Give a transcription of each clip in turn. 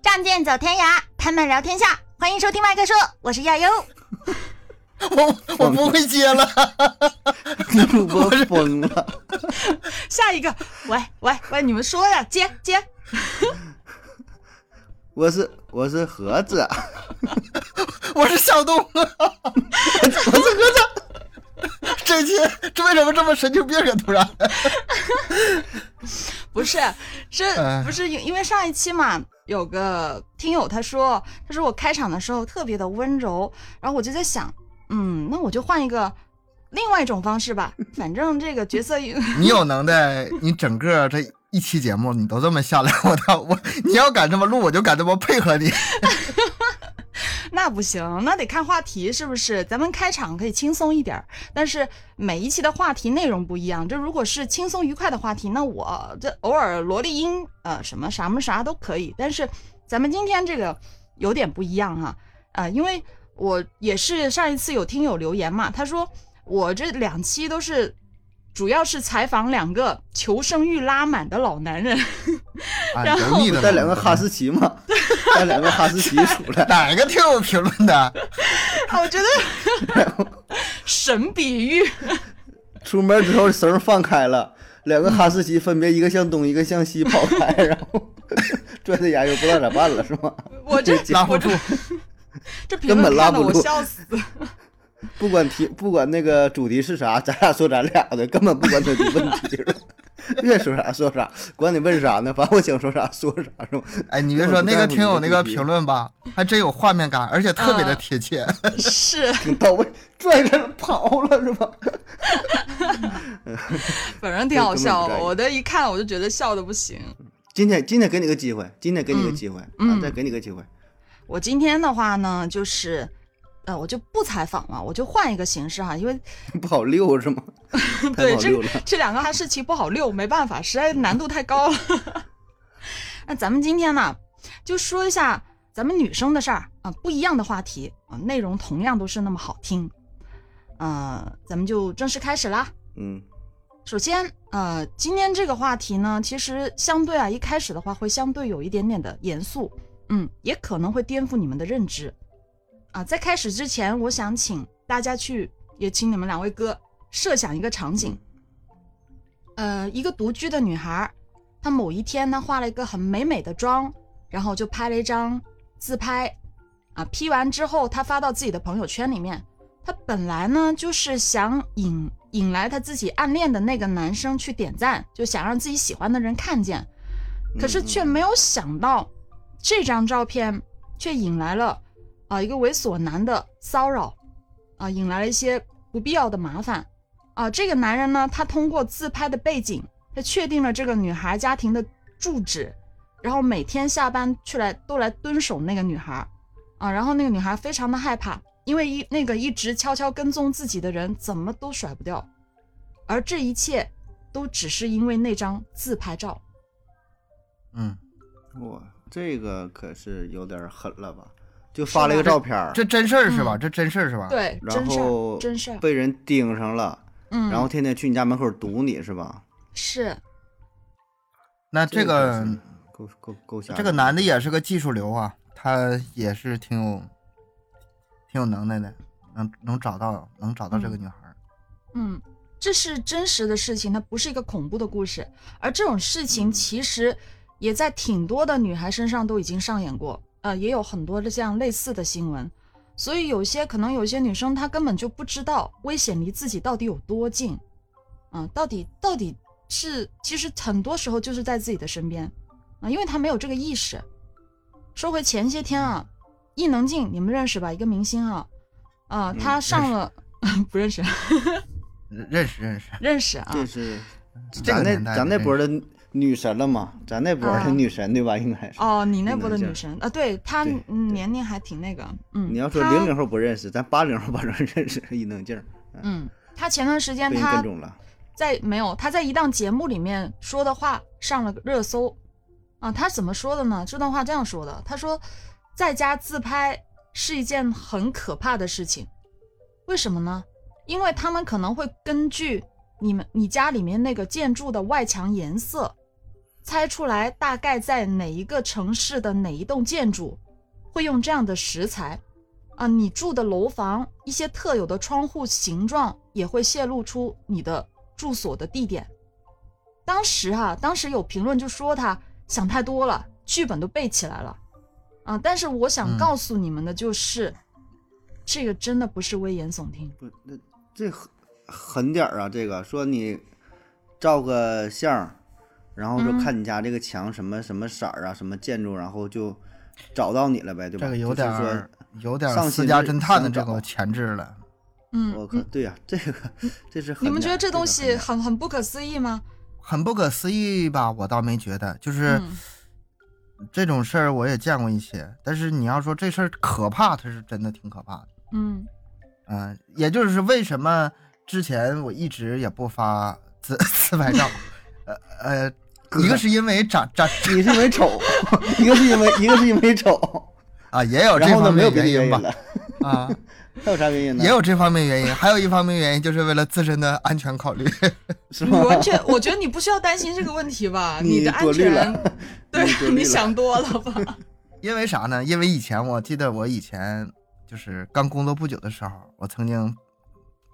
仗剑走天涯，他们聊天下。欢迎收听麦克说，我是亚优。我我不会接了，主播疯了。下一个，喂喂喂，你们说呀，接接。我是 我是盒子，我是小东，我是盒子。这期这为什么这么神经病啊？突然，不是，是不是因因为上一期嘛，有个听友他说，他说我开场的时候特别的温柔，然后我就在想，嗯，那我就换一个另外一种方式吧，反正这个角色，你有能耐，你整个这。一期节目你都这么下来，我操我！你要敢这么录，我就敢这么配合你。那不行，那得看话题是不是？咱们开场可以轻松一点，但是每一期的话题内容不一样。这如果是轻松愉快的话题，那我这偶尔萝莉音呃什么啥么啥都可以。但是咱们今天这个有点不一样哈，啊，因为我也是上一次有听友留言嘛，他说我这两期都是。主要是采访两个求生欲拉满的老男人，然后 带两个哈士奇嘛，带两个哈士奇出来，哪个听我评论的？我觉得 神比喻。出门之后绳放开了，两个哈士奇分别一个向东一个向西跑开，然后拽着牙又不知道咋办了，是吗？我这拉不住，这评论看得我笑死。不管题，不管那个主题是啥，咱俩说咱俩的，根本不管他的问题了。愿说啥说啥，管你问啥呢？反正我想说啥说啥，是吧？哎，你别说那个挺有那个评论吧，还真有画面感，而且特别的贴切，是 挺到位，拽着跑了是吧？反正挺好笑，我的一看我就觉得笑的不行。今天今天给你个机会，今天给你个机会，啊，再给你个机会。我今天的话呢，就是。呃，我就不采访了，我就换一个形式哈，因为 不好溜是吗？对，这这两个哈士奇不好溜，没办法，实在难度太高了。那咱们今天呢，就说一下咱们女生的事儿啊，不一样的话题啊，内容同样都是那么好听。呃，咱们就正式开始啦。嗯，首先呃，今天这个话题呢，其实相对啊，一开始的话会相对有一点点的严肃，嗯，也可能会颠覆你们的认知。啊，在开始之前，我想请大家去，也请你们两位哥设想一个场景。呃，一个独居的女孩，她某一天呢，化了一个很美美的妆，然后就拍了一张自拍。啊，P 完之后，她发到自己的朋友圈里面。她本来呢，就是想引引来她自己暗恋的那个男生去点赞，就想让自己喜欢的人看见。可是却没有想到，这张照片却引来了。啊，一个猥琐男的骚扰，啊，引来了一些不必要的麻烦，啊，这个男人呢，他通过自拍的背景，他确定了这个女孩家庭的住址，然后每天下班去来都来蹲守那个女孩，啊，然后那个女孩非常的害怕，因为一那个一直悄悄跟踪自己的人怎么都甩不掉，而这一切都只是因为那张自拍照。嗯，哇，这个可是有点狠了吧？就发了一个照片这真事儿是吧？这真事儿是吧？对，然后真事儿被人盯上了，嗯，然后天天去你家门口堵你是吧？是。那这个够够够吓。这个男的也是个技术流啊，他也是挺有挺有能耐的，能能找到能找到这个女孩。嗯，这是真实的事情，它不是一个恐怖的故事，而这种事情其实也在挺多的女孩身上都已经上演过。呃，也有很多的这样类似的新闻，所以有些可能有些女生她根本就不知道危险离自己到底有多近，嗯，到底到底是其实很多时候就是在自己的身边，啊，因为她没有这个意识。说回前些天啊，伊能静你们认识吧？一个明星啊，啊，她上了 不认识，认识认识。认识啊，这是咱那咱那波的。女神了嘛？咱那波的女神对吧？应该是哦，你那波的女神啊，对她年龄还挺那个，嗯。你要说零零后不认识，咱八零后反正 认识伊能静。嗯，她前段时间她在没有她在一档节目里面说的话上了热搜啊。她怎么说的呢？这段话这样说的：她说，在家自拍是一件很可怕的事情。为什么呢？因为他们可能会根据你们你家里面那个建筑的外墙颜色。猜出来大概在哪一个城市的哪一栋建筑会用这样的石材，啊，你住的楼房一些特有的窗户形状也会泄露出你的住所的地点。当时哈、当时有评论就说他想太多了，剧本都背起来了，啊，但是我想嗯告诉你们的就是，这个真的不是危言耸听。不，那这狠狠点儿啊！这个说你照个相儿，然后说嗯看你家这个墙什么什么色儿啊，什么建筑，然后就找到你了呗，对吧？这个有点儿有点私家侦探的这个潜质了。嗯，我靠，对呀、这个这是狠你们觉得这东西很很不可思议吗？很不可思议吧？我倒没觉得，就是嗯这种事儿我也见过一些，但是你要说这事儿可怕，它是真的挺可怕的。嗯嗯、也就是为什么之前我一直也不发自 自拍照，呃呃，一个是因为长长 一个是因为丑，一个是因为一个是因为丑，啊，也有这方面原因吧因，啊，还有啥原因呢？也有这方面原因，还有一方面原因就是为了自身的安全考虑。是吗？你完全，我觉得你不需要担心这个问题吧？你的安多虑了全，对你想多了吧？因为啥呢？因为以前我记得我以前就是刚工作不久的时候，我曾经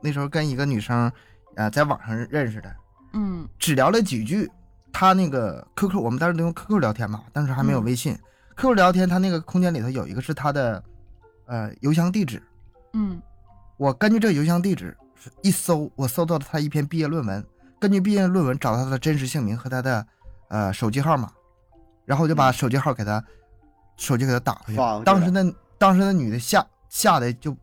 那时候跟一个女生，呃，在网上认识的，嗯只聊了几句。他那个 QQ，我们当时都用 QQ 聊天嘛，当时还没有嗯微信。QQ 聊天，他那个空间里头有一个是他的，呃，邮箱地址。嗯我根据这个邮箱地址一搜，我搜到了他一篇毕业论文，根据毕业论文找到他的真实姓名和他的呃手机号码，然后我就把手机号给他，手机给他打回去发过去当时那当时那女的吓吓得就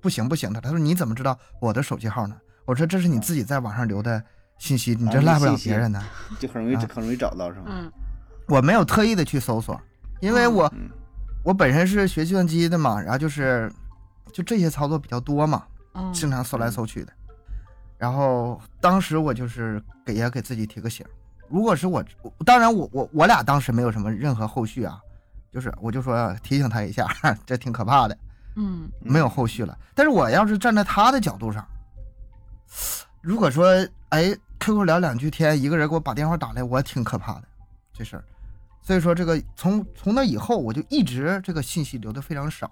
不行不行的，她说你怎么知道我的手机号呢？我说这是你自己在网上留的信息，你这啊赖不了别人的。就很容易啊很容易找到是吗？嗯我没有特意的去搜索，因为嗯我嗯我本身是学计算机的嘛，然后就是就这些操作比较多嘛，嗯经常搜来搜去的。然后当时我就是给也给自己提个醒，如果是我，当然我我我俩当时没有什么任何后续啊，就是我就说提醒他一下，这挺可怕的，嗯没有后续了。但是我要是站在他的角度上，如果说哎 QQ 聊两句天，一个人给我把电话打来，我挺可怕的这事儿。所以说这个从从那以后，我就一直这个信息留的非常少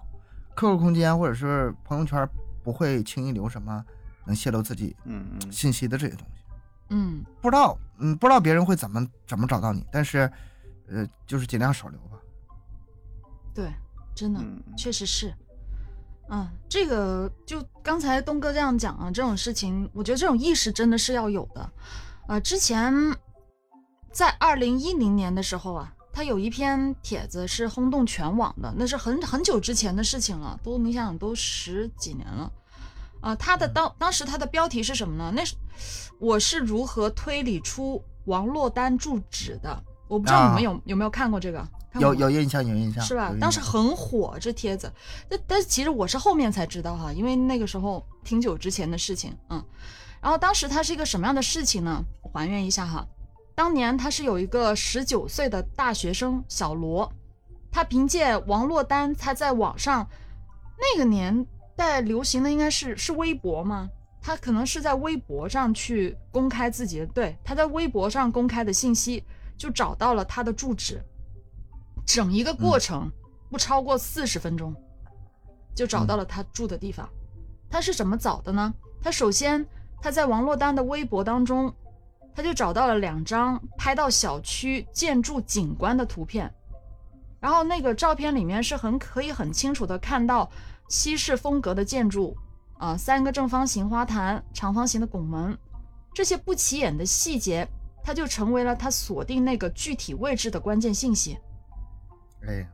，QQ 空间或者是朋友圈不会轻易留什么能泄露自己嗯嗯，信息的这些东西。嗯不知道，嗯，不知道别人会怎么怎么找到你，但是，呃，就是尽量少留吧。对，真的确实是。嗯，这个就刚才东哥这样讲啊，这种事情，我觉得这种意识真的是要有的。呃，之前在二零一零年的时候啊，他有一篇帖子是轰动全网的，那是很很久之前的事情了，都你想想都十几年了。啊、他的当当时他的标题是什么呢？那是我是如何推理出王珞丹住址的？我不知道你们啊有、有没有看过这个？有有印象，有印象，是吧当时很火这帖子，但但是其实我是后面才知道哈，因为那个时候挺久之前的事情，嗯。然后当时它是一个什么样的事情呢？我还原一下哈，当年他是有一个十九岁的大学生小罗，他凭借王珞丹，他在网上那个年代流行的应该是是微博吗？他可能是在微博上去公开自己的，对，他在微博上公开的信息，就找到了他的住址，整一个过程不超过四十分钟，就找到了他住的地方。他是怎么找的呢？他首先他在王珞丹的微博当中，他就找到了两张拍到小区建筑景观的图片，然后那个照片里面是很可以很清楚的看到西式风格的建筑，啊、三个正方形花坛、长方形的拱门，这些不起眼的细节，它就成为了他锁定那个具体位置的关键信息。哎，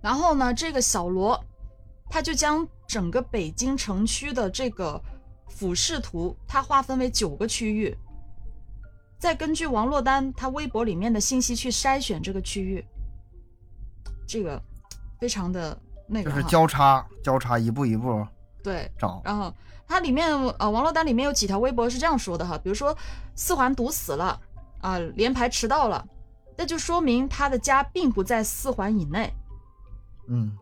然后呢，这个小罗他就将整个北京城区的这个俯视图，它划分为九个区域，再根据王珞丹他微博里面的信息去筛选这个区域，这个非常的那个就是交叉交叉一步一步对，找，然后它里面呃，王珞丹里面有几条微博是这样说的哈，比如说四环堵死了啊、连排迟到了，那就说明他的家并不在四环以内。嗯，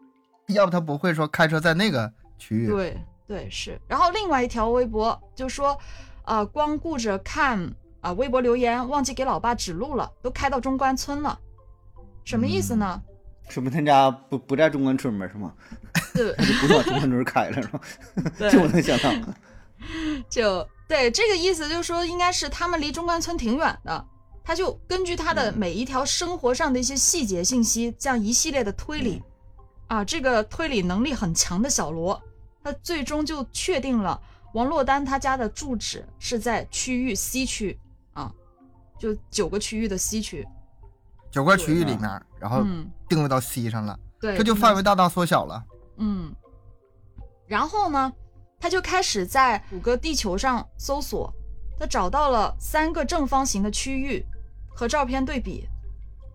要不他不会说开车在那个区域，对对是。然后另外一条微博就说，呃，光顾着看啊，微博留言忘记给老爸指路了，都开到中关村了，什么意思呢？说明他家不不在中关村呗，是吗？对他就不往中关村开了，是吧？对这我能想到。就对这个意思，就是说应该是他们离中关村挺远的，他就根据他的每一条生活上的一些细节信息，这样一系列的推理，啊，这个推理能力很强的小罗，他最终就确定了王珞丹他家的住址是在区域 C 区啊，就九个区域的 C 区，九个区域里面，然后嗯，定位到 C 上了，对，这就范围大大缩小了。嗯，然后呢，他就开始在谷歌地球上搜索，他找到了三个正方形的区域和照片对比，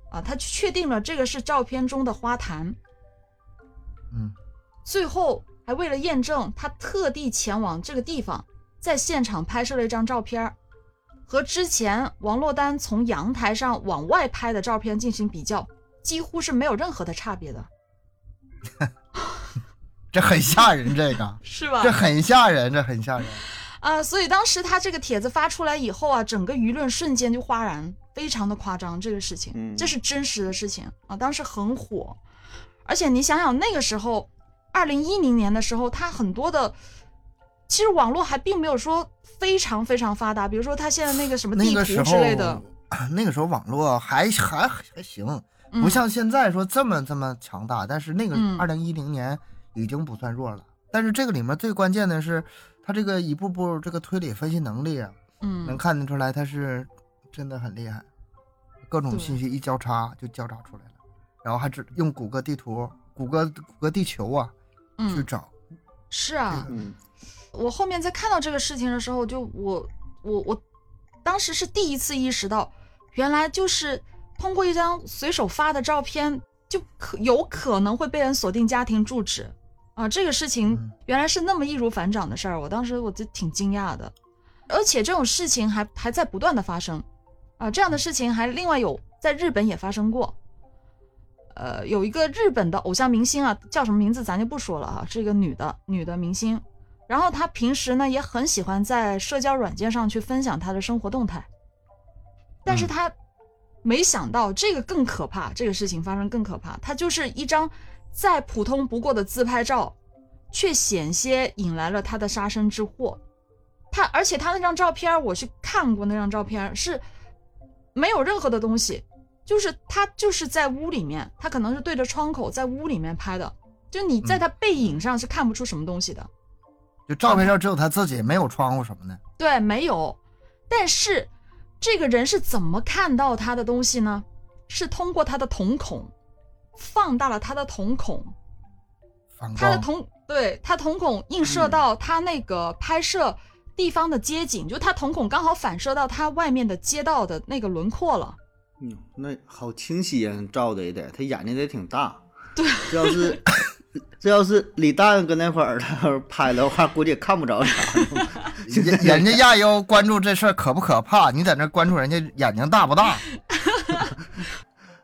啊，他确定了这个是照片中的花坛。嗯，最后还为了验证，他特地前往这个地方，在现场拍摄了一张照片，和之前王珞丹从阳台上往外拍的照片进行比较，几乎是没有任何的差别的，这很吓人，这个 是吧这很吓人，这很吓人。啊，所以当时他这个帖子发出来以后啊，整个舆论瞬间就哗然，非常的夸张。这个事情，嗯这是真实的事情啊，当时很火。而且你想想，那个时候，二零一零年的时候，他很多的，其实网络还并没有说非常非常发达。比如说，他现在那个什么地图那个时候之类的，，那个时候网络还还还行，嗯不像现在说这么这么强大。但是那个嗯二零一零年已经不算弱了。但是这个里面最关键的是，他这个一步步这个推理分析能力啊，能嗯，看得出来他是真的很厉害，各种信息一交叉就交叉出来了，然后还只用谷歌地图、谷歌谷歌地球啊去嗯，找。是啊，嗯，我后面在看到这个事情的时候，就我我我当时是第一次意识到，原来就是通过一张随手发的照片，就可有可能会被人锁定家庭住址啊！这个事情嗯原来是那么易如反掌的事儿，我当时我就挺惊讶的，而且这种事情还还在不断的发生啊！这样的事情还另外有在日本也发生过。呃，有一个日本的偶像明星啊，叫什么名字咱就不说了哈，是一个女的女的明星。然后她平时呢也很喜欢在社交软件上去分享她的生活动态，但是嗯她没想到这个更可怕，这个事情发生更可怕。她就是一张再普通不过的自拍照，却险些引来了他的杀身之祸。他而且他那张照片，我去看过那张照片，是没有任何的东西，就是他就是在屋里面，他可能是对着窗口在屋里面拍的，就你在他背影上是看不出什么东西的。就照片上只有他自己，没有窗户什么的。对，没有。但是这个人是怎么看到他的东西呢？是通过他的瞳孔，放大了他的瞳孔，他的，瞳对他瞳孔映射到他那个拍摄地方的街景，就他瞳孔刚好反射到他外面的街道的那个轮廓了。嗯，那好清晰呀，照的也得，他眼睛得挺大。对，这要是 这要是李诞搁那块儿他拍的话，估计也看不着啥。人 人家亚优关注这事儿可不可怕？你在那关注人家眼睛大不大？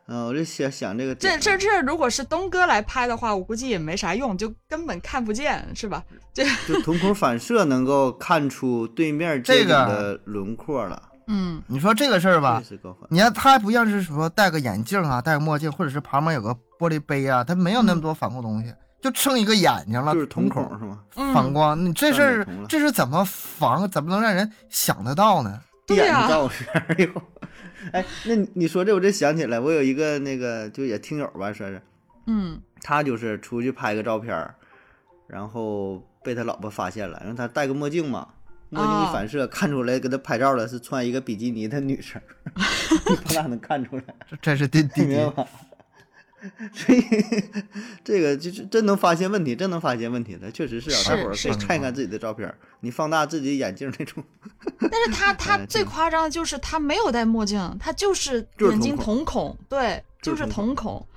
嗯，我就想想这个这这这，如果是东哥来拍的话，我估计也没啥用，就根本看不见，是吧？这就瞳孔反射能够看出对面这个的轮廓了，嗯你说这个事儿吧。你看他还不像是说戴个眼镜啊，戴个墨镜，或者是旁边有个玻璃杯啊，他没有那么多反光东西，就剩一个眼睛了，就是瞳孔孔是吗？反光。你这事儿这是怎么防？怎么能让人想得到呢？对呀哎，那你你说这我真想起来，我有一个那个就也听友吧，说是嗯他就是出去拍个照片儿，然后被他老婆发现了，然后他戴个墨镜嘛，墨镜哦一反射，看出来给他拍照的是穿一个比基尼的女生，他咋能看出来？这这是第 第几明白？吧？所以这个就是真能发现问题，真能发现问题的，确实是啊。是大伙儿可以看一看自己的照片儿，你放大自己眼镜那种，但是他 他最夸张的就是他没有戴墨镜，他就是眼睛瞳瞳孔，对，就是瞳瞳孔。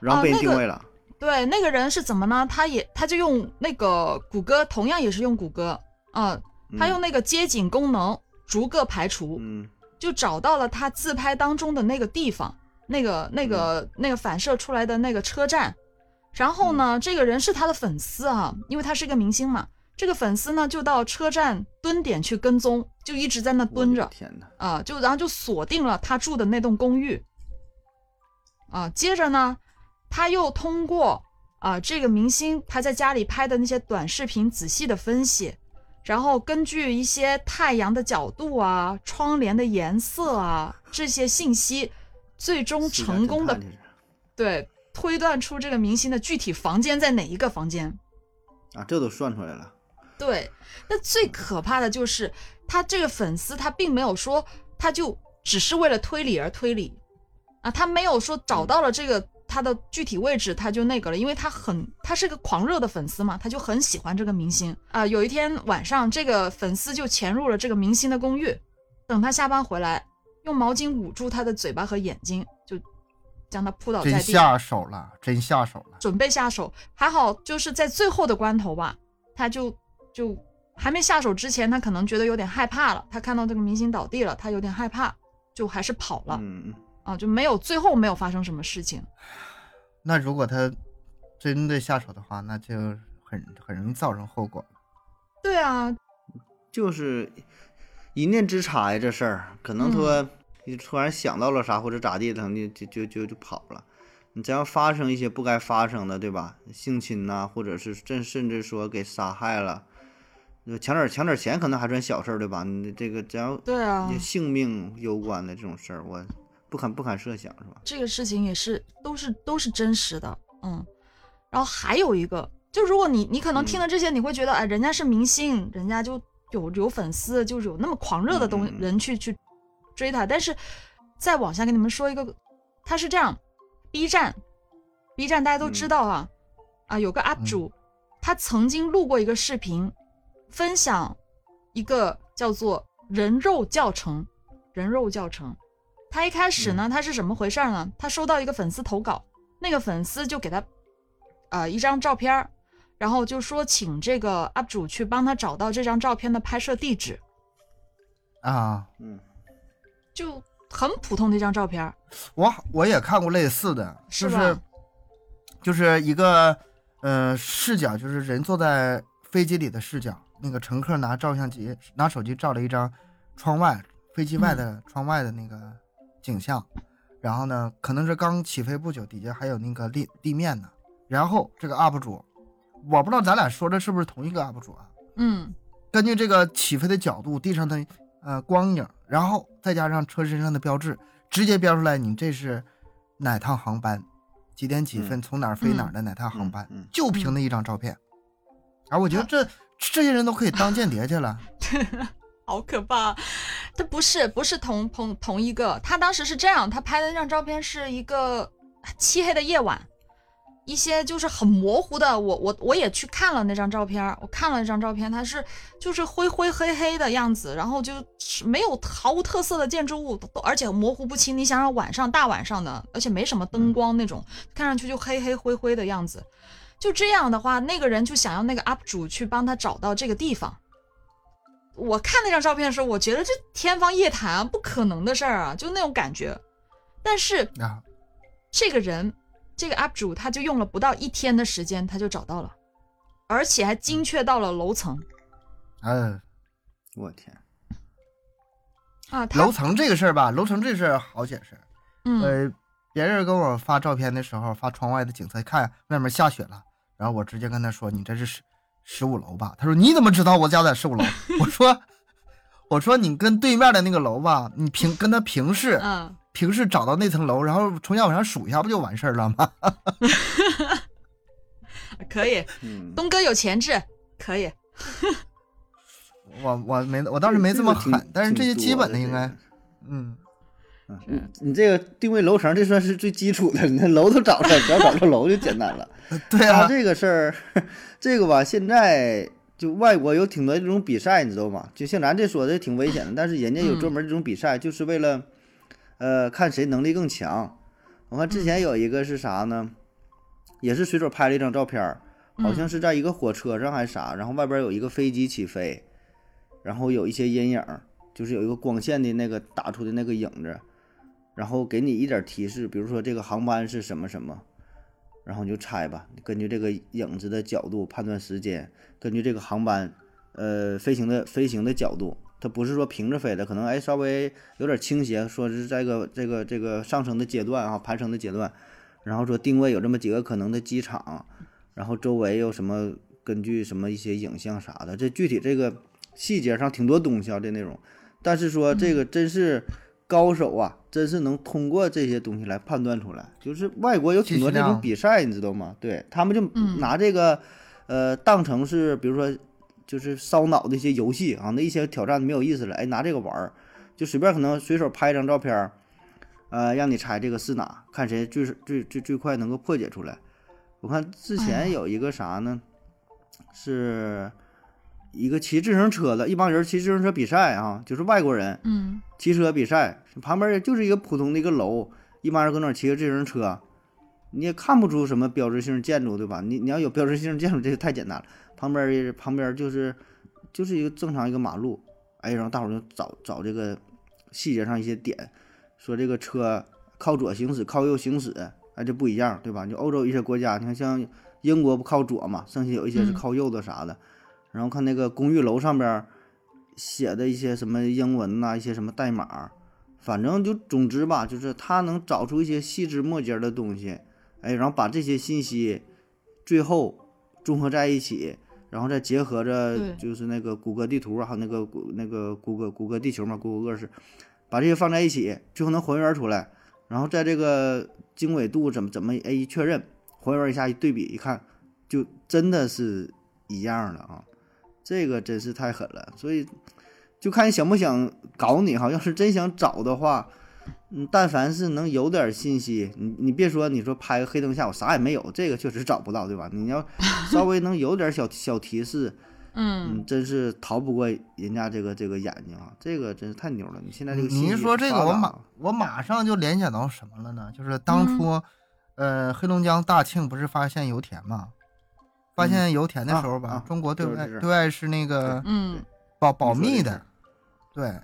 然后被人那个定位了。对，那个人是怎么呢？他也他就用那个谷歌，同样也是用谷歌啊、他用那个街景功能逐个排除，嗯就找到了他自拍当中的那个地方，那个那个、那个反射出来的那个车站。然后呢，这个人是他的粉丝啊，因为他是一个明星嘛。这个粉丝呢，就到车站蹲点去跟踪，就一直在那蹲着天哪！啊，就然后就锁定了他住的那栋公寓。啊，接着呢，他又通过啊这个明星他在家里拍的那些短视频仔细的分析，然后根据一些太阳的角度啊、窗帘的颜色啊这些信息，最终成功的对推断出这个明星的具体房间在哪一个房间。啊，这都算出来了。对，那最可怕的就是他这个粉丝，他并没有说他就只是为了推理而推理啊，他没有说找到了这个他的具体位置他就那个了，因为他很他是个狂热的粉丝嘛，他就很喜欢这个明星啊。有一天晚上，这个粉丝就潜入了这个明星的公寓，等他下班回来，用毛巾捂住他的嘴巴和眼睛，就将他扑倒在地。真下手了，真下手了。准备下手，还好就是在最后的关头吧，他就就还没下手之前，他可能觉得有点害怕了，他看到这个明星倒地了，他有点害怕，就还是跑了、嗯，啊，就没有最后没有发生什么事情。那如果他真的下手的话，那就很很容易造成后果了。对啊，就是一念之差呀，这事儿可能说你突然想到了啥或者咋地，可能就就就就就跑了。你只要发生一些不该发生的，对吧？性侵呐、或者是甚甚至说给杀害了，呃抢点抢点钱可能还算小事儿，对吧？你这个只要对啊，性命攸关的这种事儿，我不敢不敢设想，是吧？这个事情也是都是都是真实的，嗯。然后还有一个，就如果你你可能听了这些，你会觉得，哎，人家是明星，人家就有有粉丝，就是有那么狂热的东嗯嗯嗯人去去追他。但是再往下跟你们说一个，他是这样，B 站，B 站大家都知嗯道啊，啊有个 UP 主，他曾经录过一个视频，分享一个叫做人肉教程，人肉教程。他一开始呢，他是怎么回事儿呢？他收到一个粉丝投稿，那个粉丝就给他，呃，一张照片儿，然后就说请这个 UP 主去帮他找到这张照片的拍摄地址，啊，嗯。就很普通的一张照片，我我也看过类似的，就是？就是一个呃视角，就是人坐在飞机里的视角，那个乘客拿照相机拿手机照了一张窗外飞机外的窗外的那个景象，然后呢，可能是刚起飞不久，底下还有那个地地面呢。然后这个 UP 主，我不知道咱俩说的是不是同一个 UP 主啊？嗯根据这个起飞的角度、地上的呃光影，然后再加上车身上的标志，直接标出来你这是哪趟航班，几点几分从哪儿飞哪儿的哪趟航班，就凭那一张照片。而我觉得这这些人都可以当间谍去了。好可怕！他不是不是同同同一个，他当时是这样，他拍的那张照片是一个漆黑的夜晚，一些就是很模糊的。我我我也去看了那张照片，我看了那张照片，它是就是灰灰黑黑的样子，然后就是没有毫无特色的建筑物，都而且模糊不清。你想想晚上大晚上的，而且没什么灯光那种，看上去就黑黑灰灰的样子。就这样的话，那个人就想要那个 UP 主去帮他找到这个地方。我看那张照片的时候，我觉得这天方夜谭啊，不可能的事儿啊，就那种感觉。但是啊，这个人，这个 UP 主，他就用了不到一天的时间，他就找到了，而且还精确到了楼层嗯，我天，啊。楼层这个事儿吧，楼层这事儿好解释。嗯呃，别人跟我发照片的时候，发窗外的景色，看外面下雪了，然后我直接跟他说：“你这是十十五楼吧？”他说：“你怎么知道我家在十五楼？” 我说：“我说你跟对面的那个楼吧，你平跟他平视，嗯，平视找到那层楼，然后从下往上数一下，不就完事儿了吗？可以，嗯，东哥有潜质，可以。我我没我倒是没这么狠，但是这些基本的应该嗯，嗯，你你这个定位楼层，这算是最基础的，你看楼都找着，只要找着楼就简单了。对啊，这个事儿，这个吧，现在就外国有挺多这种比赛，你知道吗？就像咱这说的挺危险的，但是人家有专门这种比赛，就是为了，呃，看谁能力更强。我看之前有一个是啥呢？也是随手拍了一张照片儿，好像是在一个火车上还是啥，然后外边有一个飞机起飞，然后有一些阴影儿，就是有一个光线的那个打出的那个影子，然后给你一点提示，比如说这个航班是什么什么。然后你就猜吧，根据这个影子的角度判断时间，根据这个航班，呃，飞行的飞行的角度它不是说平着飞的，可能哎稍微有点倾斜，说是在个这个这个上升的阶段啊，攀升的阶段，然后说定位有这么几个可能的机场，然后周围有什么根据什么一些影像啥的，这具体这个细节上挺多东西啊，这内容，但是说这个真是高手啊，真是能通过这些东西来判断出来，就是外国有挺多这种比赛，你知道吗？对他们就嗯拿这个。呃，当成是比如说就是烧脑的一些游戏啊，那一些挑战没有意思了，哎，拿这个玩儿，就随便可能随手拍一张照片儿，呃，让你猜这个是哪，看谁最最最最快能够破解出来。我看之前有一个啥呢，是一个骑自行车的，一帮人骑自行车比赛啊，就是外国人嗯骑车比赛，旁边就是一个普通的一个楼，一帮人搁那儿骑个自行车，你也看不出什么标志性建筑，对吧？你你要有标志性建筑，这个太简单了。旁边儿旁边儿就是就是一个正常一个马路，哎，然后大伙儿就找找这个细节上一些点，说这个车靠左行驶，靠右行驶，哎，这不一样，对吧？就欧洲一些国家，你看像英国不靠左嘛，剩下有一些是嗯靠右的啥的。然后看那个公寓楼上边儿写的一些什么英文呐、一些什么代码，反正就总之吧，就是他能找出一些细枝末节的东西，哎，然后把这些信息最后综合在一起，然后再结合着就是那个谷歌地图啊，还有那个谷那个谷歌谷歌地球嘛，谷歌 Earth，把这些放在一起，最后能还原出来，然后在这个经纬度怎么怎么哎一确认，还原一下一对比一看，就真的是一样的啊，这个真是太狠了，所以就看你想不想搞你哈，要是真想找的话。嗯，但凡是能有点信息，你你别说，你说拍个黑灯下我啥也没有，这个确实找不到，对吧？你要 稍微能有点小小提示，嗯嗯，真是逃不过人家这个这个眼睛啊，这个真是太牛了。你现在这个你一信息说这个，我马我马上就联想到什么了呢？就是当初，呃，黑龙江大庆不是发现油田吗？发现油田的时候吧，啊啊中国对外对外是那个嗯保保密的对，他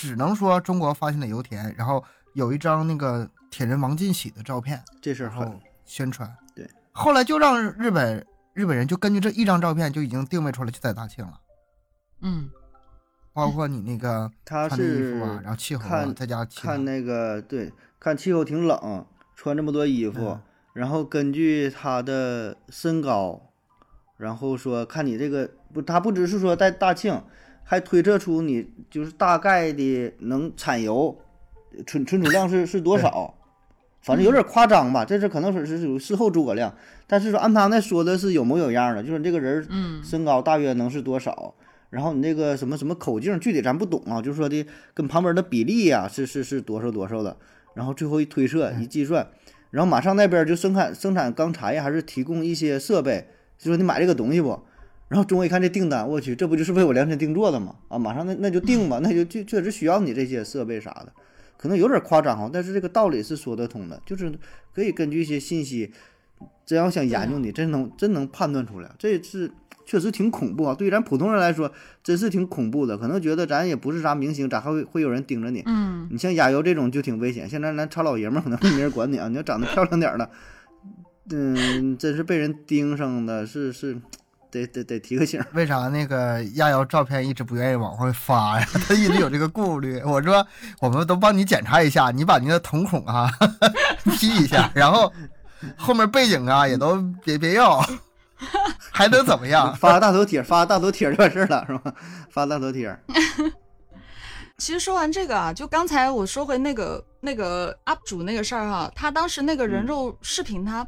只能说中国发现了油田，然后有一张那个铁人王进喜的照片，这事儿狠然后，宣传。对，后来就让日本日本人就根据这一张照片就已经定位出来就在大庆了，嗯。包括你那个他穿的衣是服啊，然后气候啊，看再加其他。看那个对，看气候挺冷，穿这么多衣服，嗯。然后根据他的身高，然后说看你这个不，他不只是说在大庆，还推测出你就是大概的能产油存存储量是是多少，反正有点夸张吧，这是可能是是属于事后诸葛亮，但是说按他那说的是有模有样的，就是你这个人嗯。身高大约能是多少，然后你那个什么什么口径，具体咱不懂啊，就是说的跟旁边的比例呀、是是是多少多少的，然后最后一推测一计算，然后马上那边就生产生产钢材呀，还是提供一些设备，就说你买这个东西不？然后中国一看这订单，我去，这不就是为我量身定做的吗？啊，马上那那就定吧，那就确确实需要你这些设备啥的，可能有点夸张哈，但是这个道理是说得通的，就是可以根据一些信息，真要想研究你，真能真能判断出来，这是确实挺恐怖啊！对于咱普通人来说，真是挺恐怖的。可能觉得咱也不是啥明星，咋还会会有人盯着你？嗯你像亚游这种就挺危险。现在咱糙老爷们儿可能没人管你啊，你要长得漂亮点儿的，嗯，真是被人盯上的，是是，得得得提个醒。为啥那个亚瑶照片一直不愿意往外发呀？他一直有这个顾虑。我说我们都帮你检查一下，你把你的瞳孔啊 P 一下，然后后面背景啊也都别别要，还能怎么样？发个大头贴，发个大头贴就完事儿了，是吧？发大头贴，其实说完这个啊，就刚才我说回那个那个 UP 主那个事儿哈，他当时那个人肉视频他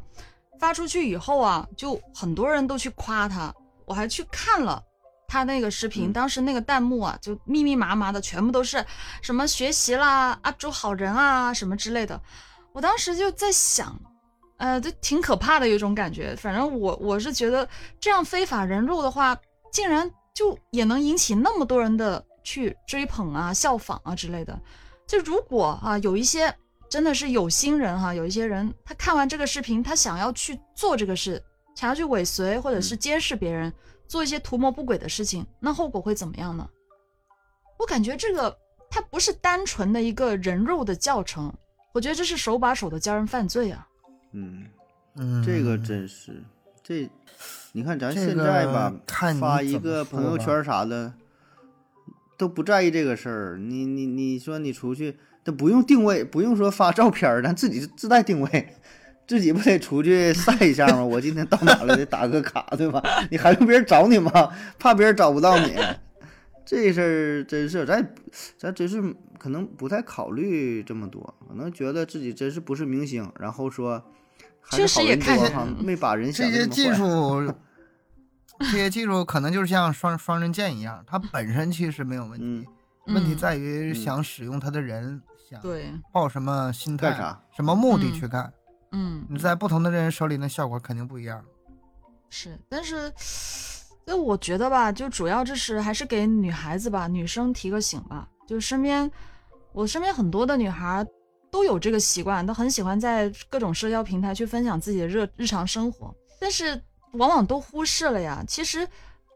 发出去以后啊，就很多人都去夸他，我还去看了他那个视频，嗯当时那个弹幕啊，就密密麻麻的，全部都是什么学习啦，UP 主好人啊什么之类的，我当时就在想。呃，就挺可怕的，有一种感觉。反正我我是觉得，这样非法人肉的话，竟然就也能引起那么多人的去追捧啊、效仿啊之类的。就如果啊，有一些真的是有心人哈、有一些人他看完这个视频，他想要去做这个事，想要去尾随或者是监视别人，做一些图谋不轨的事情，那后果会怎么样呢？我感觉这个它不是单纯的一个人肉的教程，我觉得这是手把手的教人犯罪啊。嗯，嗯，这个真是这，你看咱现这个在吧，看你发一个朋友圈啥的，都不在意这个事儿。你你你说你出去，都不用定位，不用说发照片儿，咱自己自带定位，自己不得出去晒一下吗？我今天到哪了，得打个卡，对吧？你还用别人找你吗？怕别人找不到你，这事儿真是咱咱真是可能不太考虑这么多，可能觉得自己真是不是明星，然后说还是确实也看见好人多哈，没把人想这些技的那么坏。术，这些技术可能就是像双双刃剑一样，它本身其实没有问题，嗯，问题嗯在于嗯想使用它的人想对，抱什么心态、干啥？什么目的嗯去干。嗯，你在不同的人手里，那效果肯定不一样。是，但是，那我觉得吧，就主要这是还是给女孩子吧，女生提个醒吧。就身边，我身边很多的女孩都有这个习惯，都很喜欢在各种社交平台去分享自己的日日常生活，但是往往都忽视了呀。其实，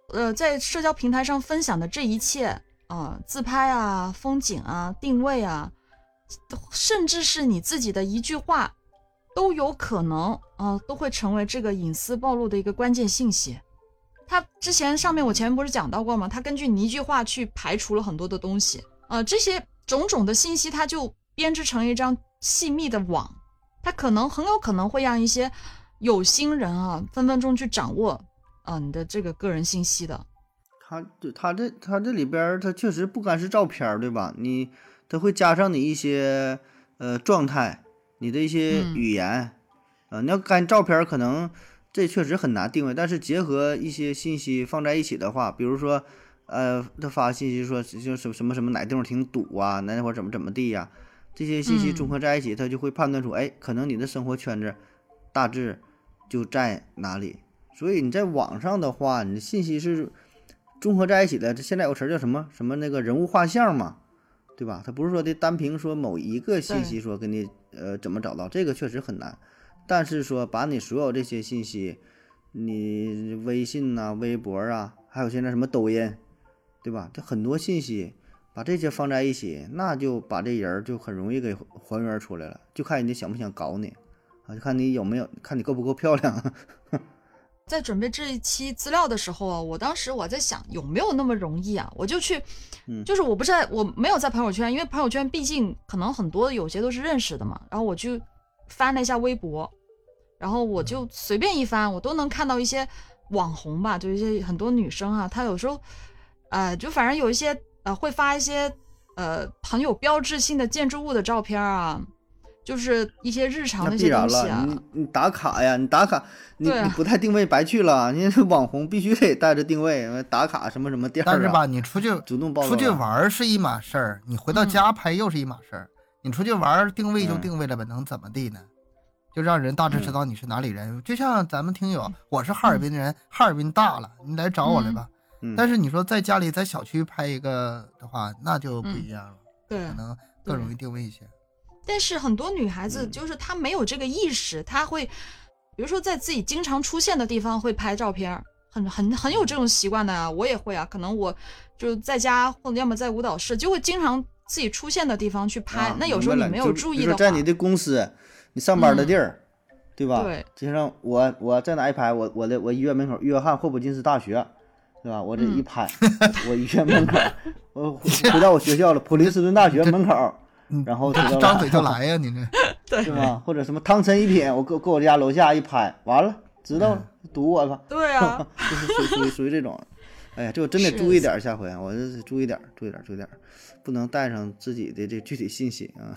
呃，在社交平台上分享的这一切啊、自拍啊、风景啊、定位啊，甚至是你自己的一句话，都有可能啊、都会成为这个隐私暴露的一个关键信息。他之前上面我前面不是讲到过吗？他根据你一句话去排除了很多的东西，呃，这些种种的信息，它就编织成一张细密的网，它可能很有可能会让一些有心人啊分分钟去掌握啊、你的这个个人信息的。他这他这他这里边儿他确实不单是照片，对吧？你他会加上你一些呃状态，你的一些嗯语言，啊、你要干照片儿，可能这确实很难定位。但是结合一些信息放在一起的话，比如说呃，他发信息说就什么什么什么哪地方挺堵啊，哪会儿怎么怎么地呀、这些信息嗯综合在一起，他就会判断出，哎，可能你的生活圈子大致就在哪里。所以你在网上的话，你的信息是综合在一起的。这现在有词儿叫什么什么那个人物画像嘛，对吧？它不是说的单凭说某一个信息说给你呃怎么找到，这个确实很难。但是说把你所有这些信息，你微信呐、微博啊，还有现在什么抖音，对吧？这很多信息，把这些放在一起，那就把这人儿就很容易给还原出来了，就看人家想不想搞你啊，就看你有没有，看你够不够漂亮。在准备这一期资料的时候啊，我当时我在想有没有那么容易啊？我就去，嗯就是我不是在我没有在朋友圈，因为朋友圈毕竟可能很多有些都是认识的嘛。然后我就翻了一下微博，然后我就随便一翻，我都能看到一些网红吧，就一些很多女生啊，她有时候，呃，就反正有一些呃会发一些呃很有标志性的建筑物的照片啊，就是一些日常的一些东西啊，。你你打卡呀，你打卡，你啊你不带定位白去了。人家网红必须得带着定位，打卡什么什么店。但是吧，你出去出去玩儿是一码事儿，你回到嗯家拍又是一码事儿。你出去玩儿定位就嗯定位了呗，能怎么地呢？就让人大致知道你是哪里人。就像咱们听友，我是哈尔滨人，哈尔滨大了，你来找我来吧。嗯，但是你说在家里在小区拍一个的话，那就不嗯一样了，对可，能更容易定位一些。但是很多女孩子嗯就是她没有这个意识，她会，比如说在自己经常出现的地方会拍照片，很很很有这种习惯的啊，我也会啊。可能我就在家或者要么在舞蹈室，就会经常自己出现的地方去拍。啊那有时候你没有注意的话，在你的公司，你上班的地儿，对吧？对，就像我我在哪一拍，我我的我医院门口约翰霍普金斯大学，对吧？我这一嗯拍，我医院门口，我回回到我学校了，普林斯顿大学门口，嗯然后 张嘴就来呀，你这是吧？或者什么汤臣一品，我搁搁我家楼下一拍，完了知道了，堵我吧，对啊，就是属属于属于这种。哎呀，这我真得注意点，下回我这注意点，注意点，注意点，不能带上自己的这具体信息啊。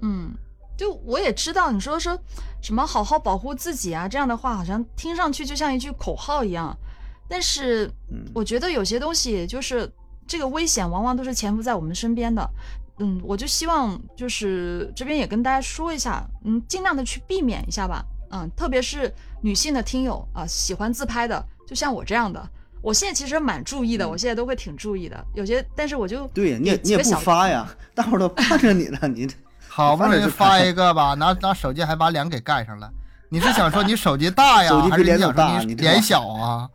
嗯，就我也知道你说说什么好好保护自己啊这样的话，好像听上去就像一句口号一样，但是嗯我觉得有些东西就是这个危险，往往都是潜伏在我们身边的。嗯，我就希望就是这边也跟大家说一下，嗯，尽量的去避免一下吧。嗯，特别是女性的听友啊，喜欢自拍的，就像我这样的，我现在其实蛮注意的，嗯我现在都会挺注意的。有些，但是我就对呀，你也你也不发呀，大伙都盼着你呢，你 好不容易发一个吧，拿拿手机还把脸给盖上了。你是想说你手机大呀，手机比还是想说你脸小啊？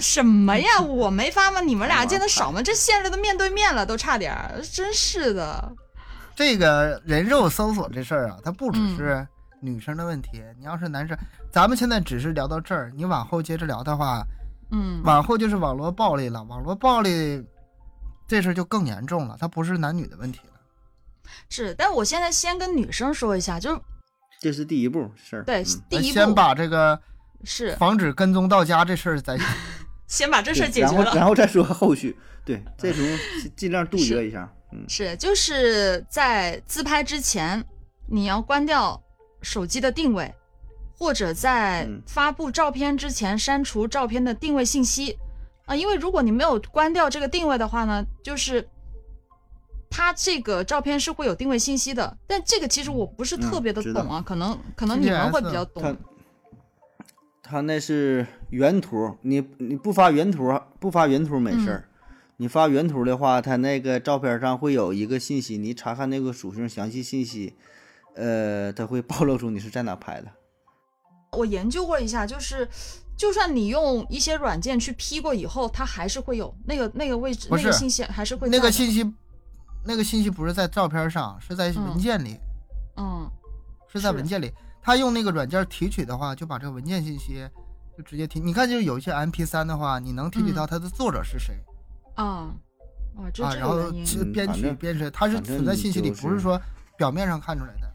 什么呀？我没发吗？你们俩见的少吗？这现在都面对面了，都差点儿，真是的。这个人肉搜索这事儿啊，它不只嗯是女生的问题。你要是男生，咱们现在只是聊到这儿，你往后接着聊的话，嗯，往后就是网络暴力了。网络暴力这事儿就更严重了，它不是男女的问题了。是，但我现在先跟女生说一下，就是这是第一步事儿。对嗯第一步先把这个是防止跟踪到家这事儿再 先把这事解决了。然后再说后续。对，这种尽尽量杜绝一下。嗯，是，就是在自拍之前，你要关掉手机的定位，或者在嗯发布照片之前删除照片的定位信息啊、因为如果你没有关掉这个定位的话呢，就是它这个照片是会有定位信息的，但这个其实我不是特嗯别的懂啊，可能可能你们会比较懂。他那是原图，你你不发原图不发原图没事儿，你发原图的话，它那个照片上会有一个信息，你查看那个属性详细信息，呃，它会暴露出你是在哪拍的。我研究过一下，就是就算你用一些软件去 P 过以后，它还是会有那个那个位置那个信息还是会那个信息，那个信息不是在照片上，是在嗯文件里，嗯是在文件里。他用那个软件提取的话，就把这个文件信息就直接提。你看，就有一些 MP 3的话，你能提取到它的作者是谁、啊哦，这啊，然后这个编曲编谁，它是存在信息里，不是说表面上看出来的。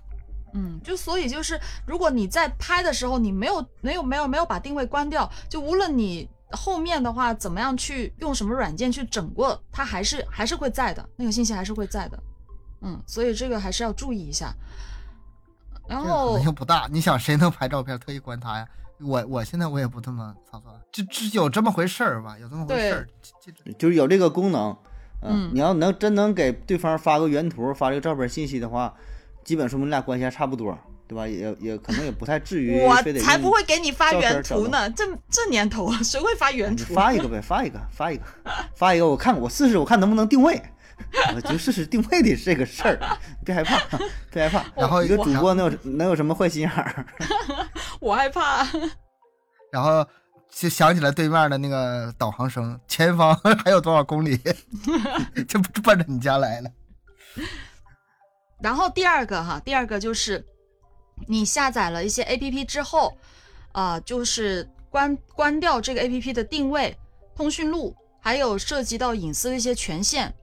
嗯，就所以就是，如果你在拍的时候，你没有没有没有没有把定位关掉，就无论你后面的话怎么样去用什么软件去整过，它还是还是会在的，那个信息还是会在的。嗯，所以这个还是要注意一下。然这个可能性不大。你想谁能拍照片特意关它呀？我我现在我也不这么操作，就只有这么回事儿吧？有这么回事儿。就是有这个功能，嗯你要能真能给对方发个原图，发这个照片信息的话，基本说明你俩关系还差不多，对吧？也也可能也不太至于我非得用才不会给你发原图呢，这这年头啊，谁会发原图？发一个呗，发一个，发一个，发一个，我看我试试，我看能不能定位，我 就试试定位的这个事儿，别害怕，别害怕。然后一个主播能有能有什么坏心眼儿？我害怕。然后就想起了对面的那个导航声，前方 还有多少公里，就奔着你家来了。然后第二个哈，第二个就是你下载了一些 A P P 之后，啊、就是关关掉这个 A P P 的定位、通讯录，还有涉及到隐私的一些权限。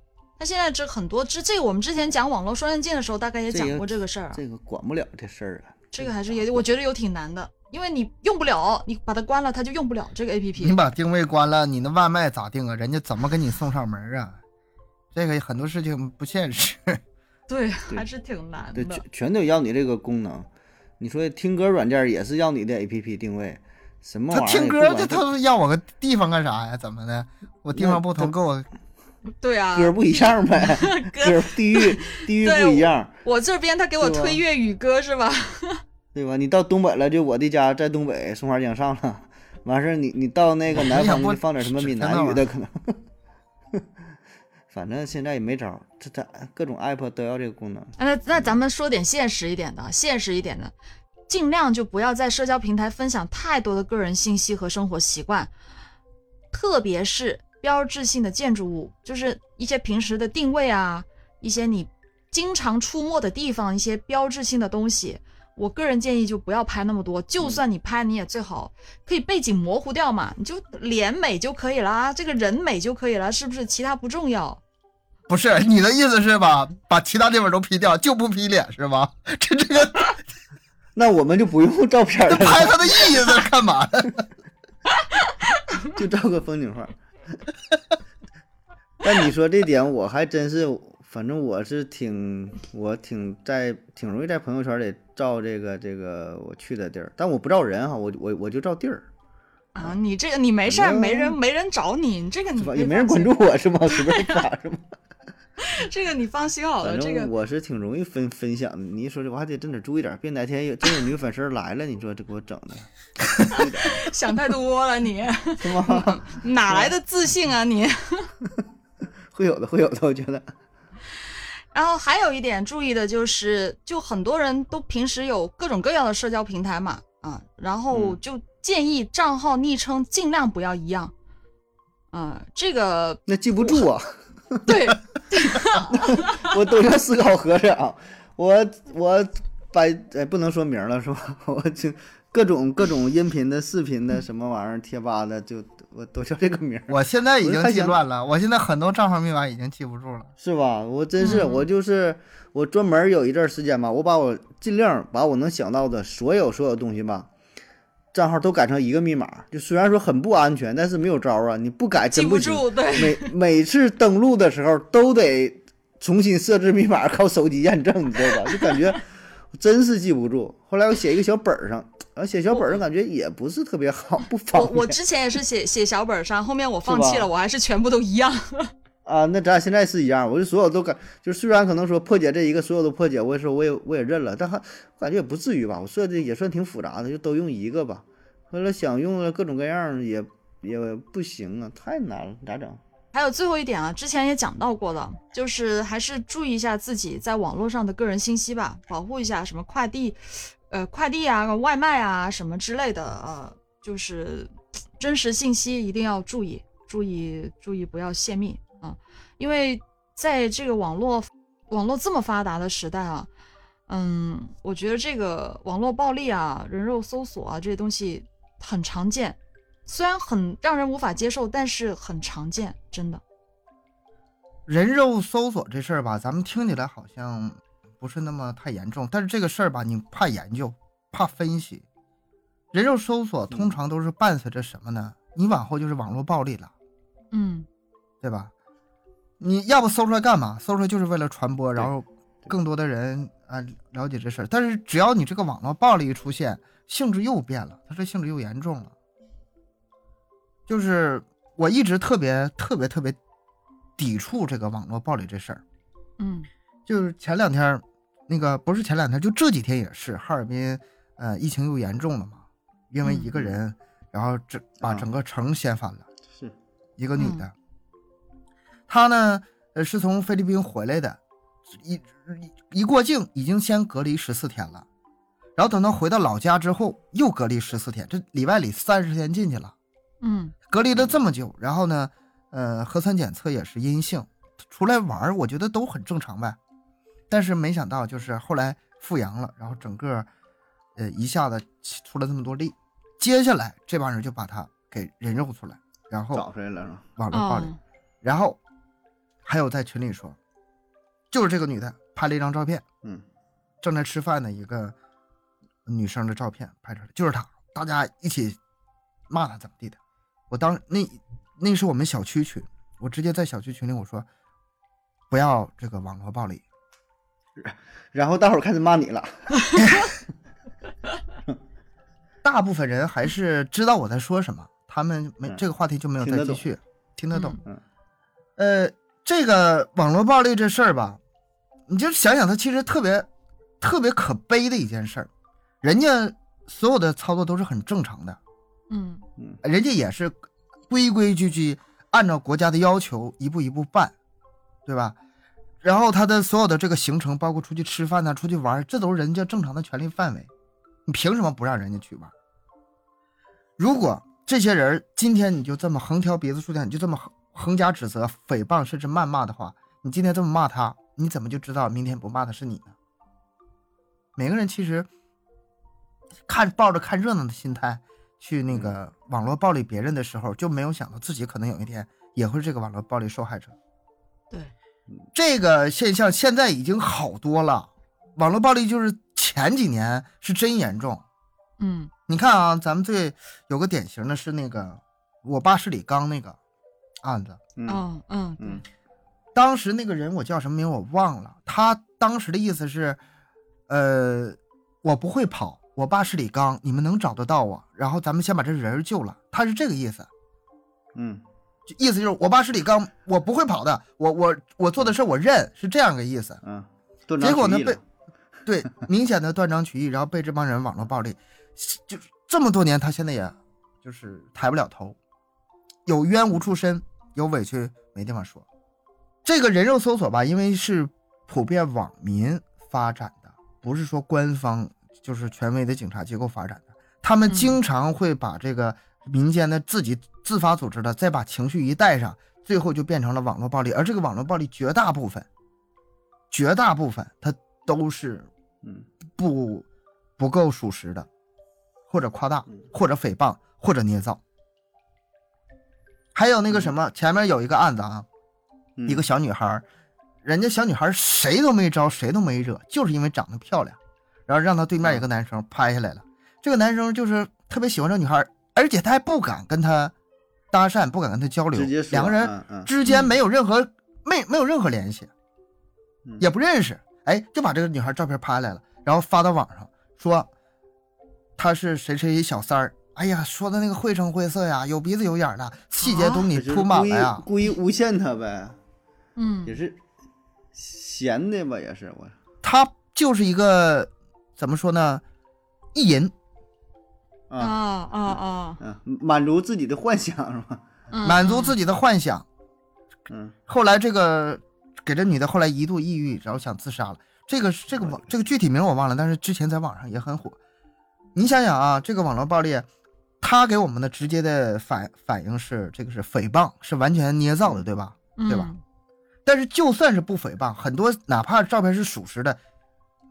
它现在这很多之这个我们之前讲网络双刃剑的时候，大概也讲过这个事儿啊。这个管不了这事儿啊。这个还是也，我觉得有挺难的，因为你用不了，你把它关了，它就用不了这个 A P P 你。把定位关了，你那外卖咋定啊？人家怎么给你送上门啊？这个很多事情不现实。对，还是挺难对，的全。全都要你这个功能。你说听歌软件也是要你的 APP 定位，什么他玩意儿他听歌，他他要我个地方干啥呀？怎么的？我地方不同，我 对啊，歌不一样呗，歌歌地域 地域不一样，我这边他给我推粤语歌是吧？对吧？你到东北了，就我的家在东北，松花江上了。完事儿，你你到那个南方你放点什么闽南语的可能。反正现在也没招，这这各种 app 都要这个功能。那那咱们说点现实一点的，现实一点的，尽量就不要在社交平台分享太多的个人信息和生活习惯，特别是标志性的建筑物，就是一些平时的定位啊，一些你经常出没的地方，一些标志性的东西。我个人建议就不要拍那么多，就算你拍，你也最好可以背景模糊掉嘛，你就脸美就可以啦，这个人美就可以了，是不是？其他不重要。不是你的意思是吧？把其他地方都 P 掉，就不 P 脸是吗？这这个 那我们就不用照片这了，拍它的意义在干嘛呢？就照个风景画。但你说这点，我还真是，反正我是挺，我挺在挺容易在朋友圈里照这个这个我去的地儿，但我不照人哈，我我我就照地儿，啊，你这个你没事儿，没人没人找你，你这个你也没人关注我是吗？随便发 是吗？这个你放心好了，这个我是挺容易分分享的。你一说这，我还得真得注意点，别哪天有真有女粉丝来了，你说这给我整的，想太多了你，是吗？哪来的自信啊你？会有的，会有的，我觉得。然后还有一点注意的就是，就很多人都平时有各种各样的社交平台嘛，啊，然后嗯就建议账号昵称尽量不要一样，啊，这个那记不住啊，对，我都要思考合着我我把哎不能说名了是吧？我就各种各种音频的、视频的什么玩意儿、贴吧的，就我都叫这个名儿，我现在已经我就还想记乱了，我现在很多账号密码已经记不住了。是吧？我真是，嗯我就是我专门有一阵时间吧，我把我尽量把我能想到的所有所有东西吧，账号都改成一个密码。就虽然说很不安全，但是没有招啊，你不改记真行。不住，对，每每次登录的时候都得重新设置密码，靠手机验证，你知道吧？就感觉真是记不住。后来我写一个小本儿上，然后写小本儿上感觉也不是特别好，不方便。我我之前也是写写小本上，后面我放弃了，我还是全部都一样。啊，那咱俩现在是一样，我就所有都改，就虽然可能说破解这一个，所有都破解，我也说我也我也认了，但还感觉也不至于吧，我设计也算挺复杂的，就都用一个吧。后来想用了各种各样也也不行啊，太难了，咋整？还有最后一点啊，之前也讲到过了，就是还是注意一下自己在网络上的个人信息吧，保护一下什么快递，呃，快递啊、外卖啊什么之类的，呃，就是真实信息一定要注意，注意注意不要泄密啊，因为在这个网络网络这么发达的时代啊，嗯，我觉得这个网络暴力啊、人肉搜索啊这些东西很常见，虽然很让人无法接受，但是很常见，真的。人肉搜索这事儿吧，咱们听起来好像不是那么太严重，但是这个事儿吧，你怕研究，怕分析。人肉搜索通常都是伴随着什么呢？你往后就是网络暴力了，嗯对吧？你要不搜出来干嘛？搜出来就是为了传播，然后更多的人啊了解这事儿。但是只要你这个网络暴力一出现，性质又变了，它这性质又严重了。就是我一直特别特别特别抵触这个网络暴力这事儿。嗯就是前两天，那个不是前两天，就这几天也是，哈尔滨呃疫情又严重了嘛，因为一个嗯人，然后整把啊整个城掀翻了，是一个女的，她呢呃是从菲律宾回来的，一一一过境已经先隔离十四天了，然后等到回到老家之后又隔离十四天，这里外里三十天进去了。嗯隔离了这么久，然后呢，呃，核酸检测也是阴性，出来玩，我觉得都很正常呗。但是没想到，就是后来复阳了，然后整个，呃，一下子出了这么多例，接下来这帮人就把他给人肉出来，然后找出来了？网络暴力，哦然后还有在群里说，就是这个女的拍了一张照片，嗯，正在吃饭的一个女生的照片拍出来，就是她，大家一起骂她怎么地的。我当那那是我们小区群，我直接在小区群里我说，不要这个网络暴力。然后大伙儿开始骂你了，大部分人还是知道我在说什么，他们没嗯这个话题就没有再继续，听得懂。嗯呃，这个网络暴力这事儿吧，你就想想，它其实特别特别可悲的一件事儿。人家所有的操作都是很正常的，嗯嗯人家也是规规矩矩按照国家的要求一步一步办，对吧？然后他的所有的这个行程，包括出去吃饭呐、出去玩，这都是人家正常的权利范围，你凭什么不让人家去玩？如果这些人今天你就这么横挑鼻子竖挑，你就这么横横加指责、诽谤甚至谩骂的话，你今天这么骂他，你怎么就知道明天不骂的是你呢？每个人其实看抱着看热闹的心态去那个网络暴力别人的时候，就没有想到自己可能有一天也会是这个网络暴力受害者。对，这个现象现在已经好多了，网络暴力就是前几年是真严重。嗯你看啊，咱们最有个典型的是那个我爸是李刚那个案子，嗯。嗯嗯。嗯当时那个人我叫什么名我忘了，他当时的意思是，呃，我不会跑，我爸是李刚，你们能找得到我，然后咱们先把这人救了，他是这个意思。嗯。意思就是我爸是李刚，我不会跑的，我我我做的事我认，是这样个意思。嗯，断章结果呢被取义了，对明显的断章取义，然后被这帮人网络暴力，就是这么多年，他现在也就是抬不了头，有冤无处伸，有委屈没地方说。这个人肉搜索吧，因为是普遍网民发展的，不是说官方就是权威的警察机构发展的，他们嗯经常会把这个民间的自己自发组织的，再把情绪一带上，最后就变成了网络暴力。而这个网络暴力绝大部分，绝大部分它都是嗯不不够属实的，或者夸大嗯，或者诽谤，或者捏造。还有那个什么，前面有一个案子啊，嗯。一个小女孩，人家小女孩谁都没招，谁都没惹，就是因为长得漂亮，然后让她对面有个男生拍下来了。这个男生就是特别喜欢这女孩，而且他还不敢跟她搭讪，不敢跟她交流直接，说两个人嗯嗯。之间没有任何没没有任何联系，嗯。也不认识，哎，就把这个女孩照片拍下来了，然后发到网上说她是谁谁谁小三儿。哎呀，说的那个绘声绘色呀，有鼻子有眼儿的，细节都给你铺满故意了呀。故意诬陷他呗，嗯也是闲的吧，也是我。他就是一个怎么说呢，意淫，啊啊，啊啊，嗯，满足自己的幻想是吧？嗯满足自己的幻想。嗯后来这个给这女的后来一度抑郁，然后想自杀了。这个这个网这个具体名我忘了，但是之前在网上也很火。你想想啊，这个网络暴力，他给我们的直接的反反应是这个是诽谤，是完全捏造的，对吧？对吧嗯？但是就算是不诽谤，很多哪怕照片是属实的，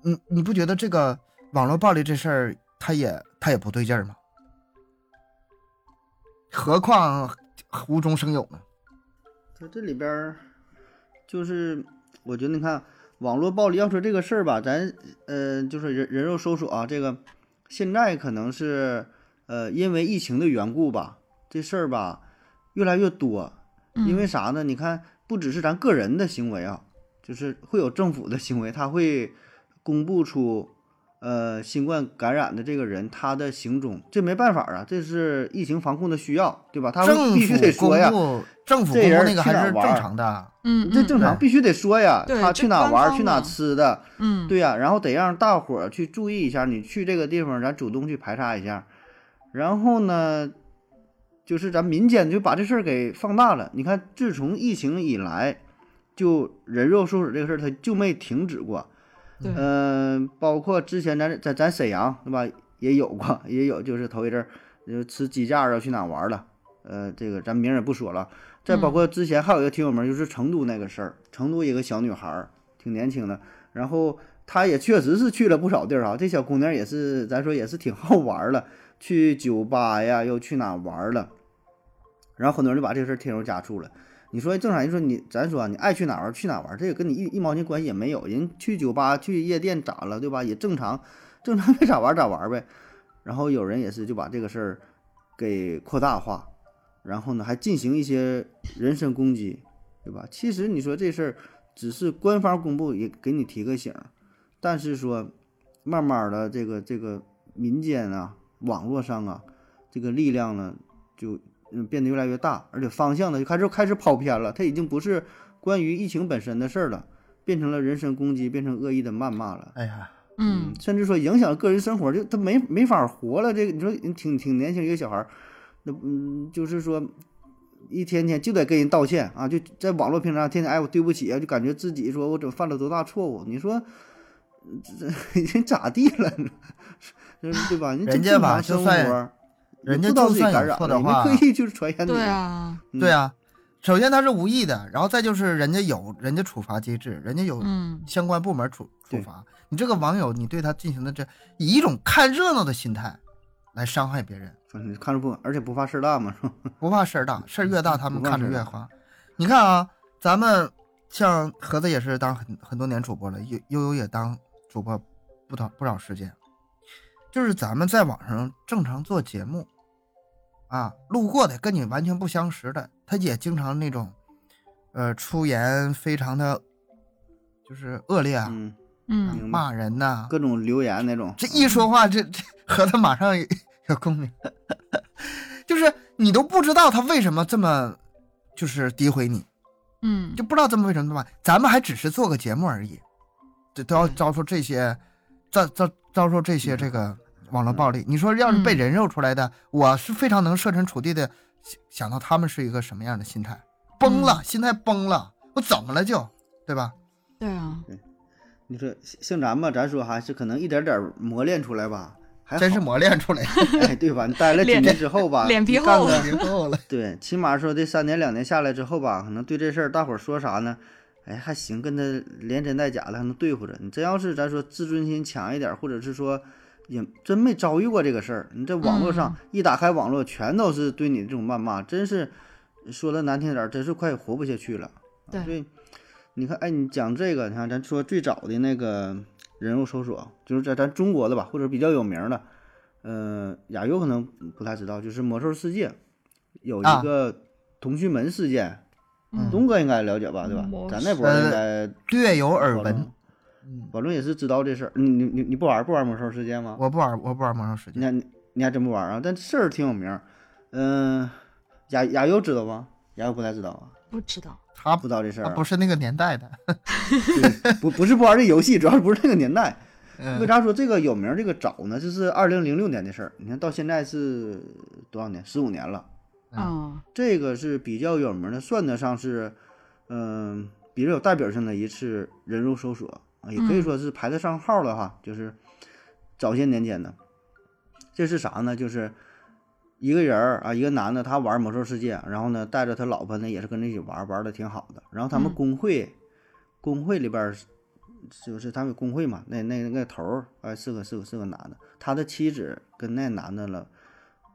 你你不觉得这个网络暴力这事儿，它也他也不对劲儿吗？何况无中生有呢？它这里边儿就是，我觉得你看网络暴力，要说这个事儿吧，咱呃就是人人肉搜索啊，这个现在可能是呃因为疫情的缘故吧，这事儿吧越来越多。因为嗯啥呢？你看，不只是咱个人的行为啊，就是会有政府的行为，他会公布出呃新冠感染的这个人他的行踪，这没办法啊，这是疫情防控的需要，对吧？他必须得说呀，政府这人公布那个还是正常的。嗯，这正常必须得说呀，他去哪玩儿，去哪吃的，嗯，对呀、然后得让大伙儿去注意一下，你去这个地方，咱主动去排查一下。然后呢，就是咱民间就把这事儿给放大了。你看，自从疫情以来，就人肉搜索这个事儿，它就没停止过。对，嗯、包括之前咱在咱沈阳对吧，也有过，也有就是头一阵儿，就吃鸡架啊，去哪玩儿了，呃，这个咱名儿也不说了。再包括之前还有一个挺有名儿，就是成都那个事儿，成都一个小女孩儿，挺年轻的，然后她也确实是去了不少地儿啊。这小姑娘也是，咱说也是挺好玩儿了，去酒吧呀，又去哪玩儿了，然后很多人就把这事儿添油加醋了。你说正常人说你，咱说你爱去哪玩儿去哪玩儿，这个跟你一一毛钱关系也没有。人去酒吧、去夜店咋了，对吧？也正常，正常该咋玩儿咋玩儿呗。然后有人也是就把这个事儿给扩大化，然后呢还进行一些人身攻击，对吧？其实你说这事儿只是官方公布，也给你提个醒儿，但是说慢慢的这个这个民间啊、网络上啊，这个力量呢就嗯变得越来越大，而且方向呢就开始开始跑偏了，它已经不是关于疫情本身的事儿了，变成了人身攻击，变成恶意的谩骂了。哎呀，嗯，甚至说影响个人生活，就他没没法活了。这个你说挺挺年轻一个小孩儿，那嗯，就是说一天天就得跟人道歉啊，就在网络平台上天天哎我对不起啊，就感觉自己说我怎么犯了多大错误？你说这这人咋地了？这 对吧？你人家吧就生算活，人家就算你没错的话刻意就是传染你。对啊，嗯对啊，首先他是无意的，然后再就是人家有人家处罚机制，人家有嗯相关部门处处罚。你这个网友，你对他进行的这以一种看热闹的心态来伤害别人，看着不，而且不怕事儿大嘛，是吧？不怕事儿大，事儿越大他们看着越花。你看啊，咱们像盒子也是当很很多年主播了，悠悠悠也当主播不少不少时间，就是咱们在网上正常做节目，啊，路过的跟你完全不相识的，他也经常那种，呃，出言非常的，就是恶劣啊，嗯，嗯骂人呐、各种留言那种，这一说话，这这和他马上有有共鸣，就是你都不知道他为什么这么，就是诋毁你，嗯，就不知道这么为什么对吧。咱们还只是做个节目而已，这都要遭受这些，遭遭遭受这些这个网络暴力。你说要是被嗯人肉出来的，我是非常能设身处地的想想到他们是一个什么样的心态，崩了，心态崩了，我怎么了就，对吧？对啊，你说像咱们，咱说还是可能一点点儿磨练出来吧，还真是磨练出来的，哎，对吧？你待了几年之后吧，脸皮厚了。对，起码说这三年两年下来之后吧，可能对这事儿大伙儿说啥呢？哎，还行，跟他连真带假的还能对付着。你真要是咱说自尊心强一点儿，或者是说也真没遭遇过这个事儿，你这网络上一打开网络，全都是对你这种谩骂，真是说的难听点儿，真是快活不下去了。啊对所以你看，哎，你讲这个，你看咱说最早的那个人肉搜索，就是在咱中国的吧，或者比较有名的，呃，亚优可能不太知道，就是魔兽世界有啊一个同须门事件，嗯东哥应该了解吧，对吧？咱那波儿应呃该略有耳闻保证。嗯，保证也是知道这事儿。你你你你不玩不玩魔兽世界吗？我不玩，我不玩魔兽世界。你还你还真不玩啊？但事儿挺有名儿。嗯、亚亚优知道吗？亚优不太知道啊，不知道。他不知道这事儿啊。不是那个年代的。对不不是不玩这游戏，主要是不是那个年代。为嗯，啥说这个有名儿这个早呢？这是二零零六年的事儿，你看到现在是多少年？十五年了。嗯这个是比较有名的，算得上是，嗯、比较有代表性的一次人肉搜索啊，也可以嗯说是排得上号了哈。就是早些年间的，这是啥呢？就是一个人儿啊，一个男的，他玩魔兽世界，然后呢，带着他老婆呢，也是跟着一起玩，玩的挺好的。然后他们嗯工会，工会里边儿就是他们工会嘛，那那那个头儿，哎，是个是个是个男的，他的妻子跟那男的了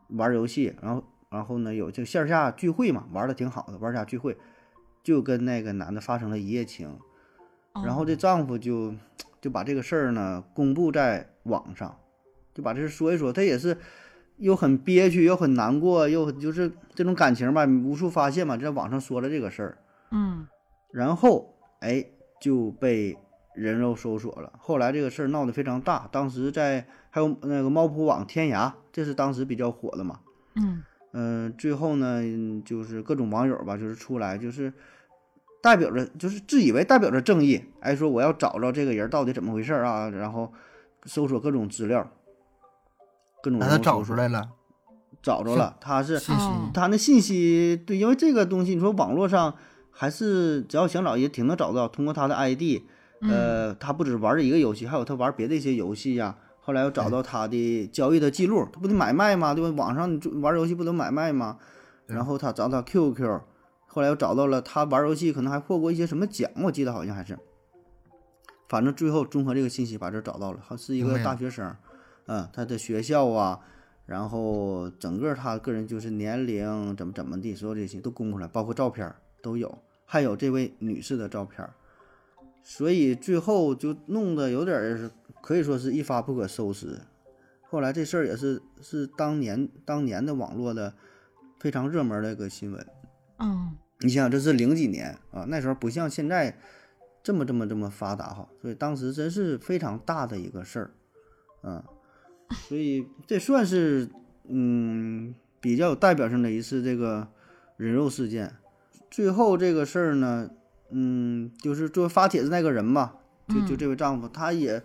玩游戏，然后然后呢有就线下聚会嘛，玩的挺好的，玩下聚会就跟那个男的发生了一夜情，哦然后这丈夫就就把这个事儿呢公布在网上，就把这事说一说，他也是又很憋屈，又很难过，又就是这种感情吧，无处发泄嘛，就在网上说了这个事儿，嗯然后哎就被人肉搜索了。后来这个事儿闹得非常大，当时在还有那个猫扑网、天涯，这是当时比较火的嘛。嗯嗯、最后呢，嗯就是各种网友吧，就是出来就是代表着，就是自以为代表着正义，哎，说我要找着这个人到底怎么回事儿啊，然后搜索各种资料，各种把他找出来了，找着了，他是信息。哦他那信息，对，因为这个东西，你说网络上还是只要想找也挺能找到。通过他的 ID，嗯呃，他不止玩这一个游戏，还有他玩别的一些游戏呀、后来又找到他的交易的记录，他不得买卖吗？对吧？网上玩游戏不都买卖吗？然后他找到 QQ，后来又找到了他玩游戏可能还获过一些什么奖，我记得好像还是。反正最后综合这个信息把这找到了，他是一个大学生，嗯，他的学校啊，然后整个他个人就是年龄怎么怎么地，所有这些都公布出来，包括照片都有，还有这位女士的照片，所以最后就弄得有点儿可以说是一发不可收拾。后来这事儿也是是当年当年的网络的非常热门的一个新闻。嗯你想想，这是零几年啊，那时候不像现在这么这么这么发达哈，所以当时真是非常大的一个事儿，啊，所以这算是嗯比较有代表性的一次这个人肉事件。最后这个事儿呢，嗯，就是作为发帖子那个人吧，就就嗯这位丈夫，他也就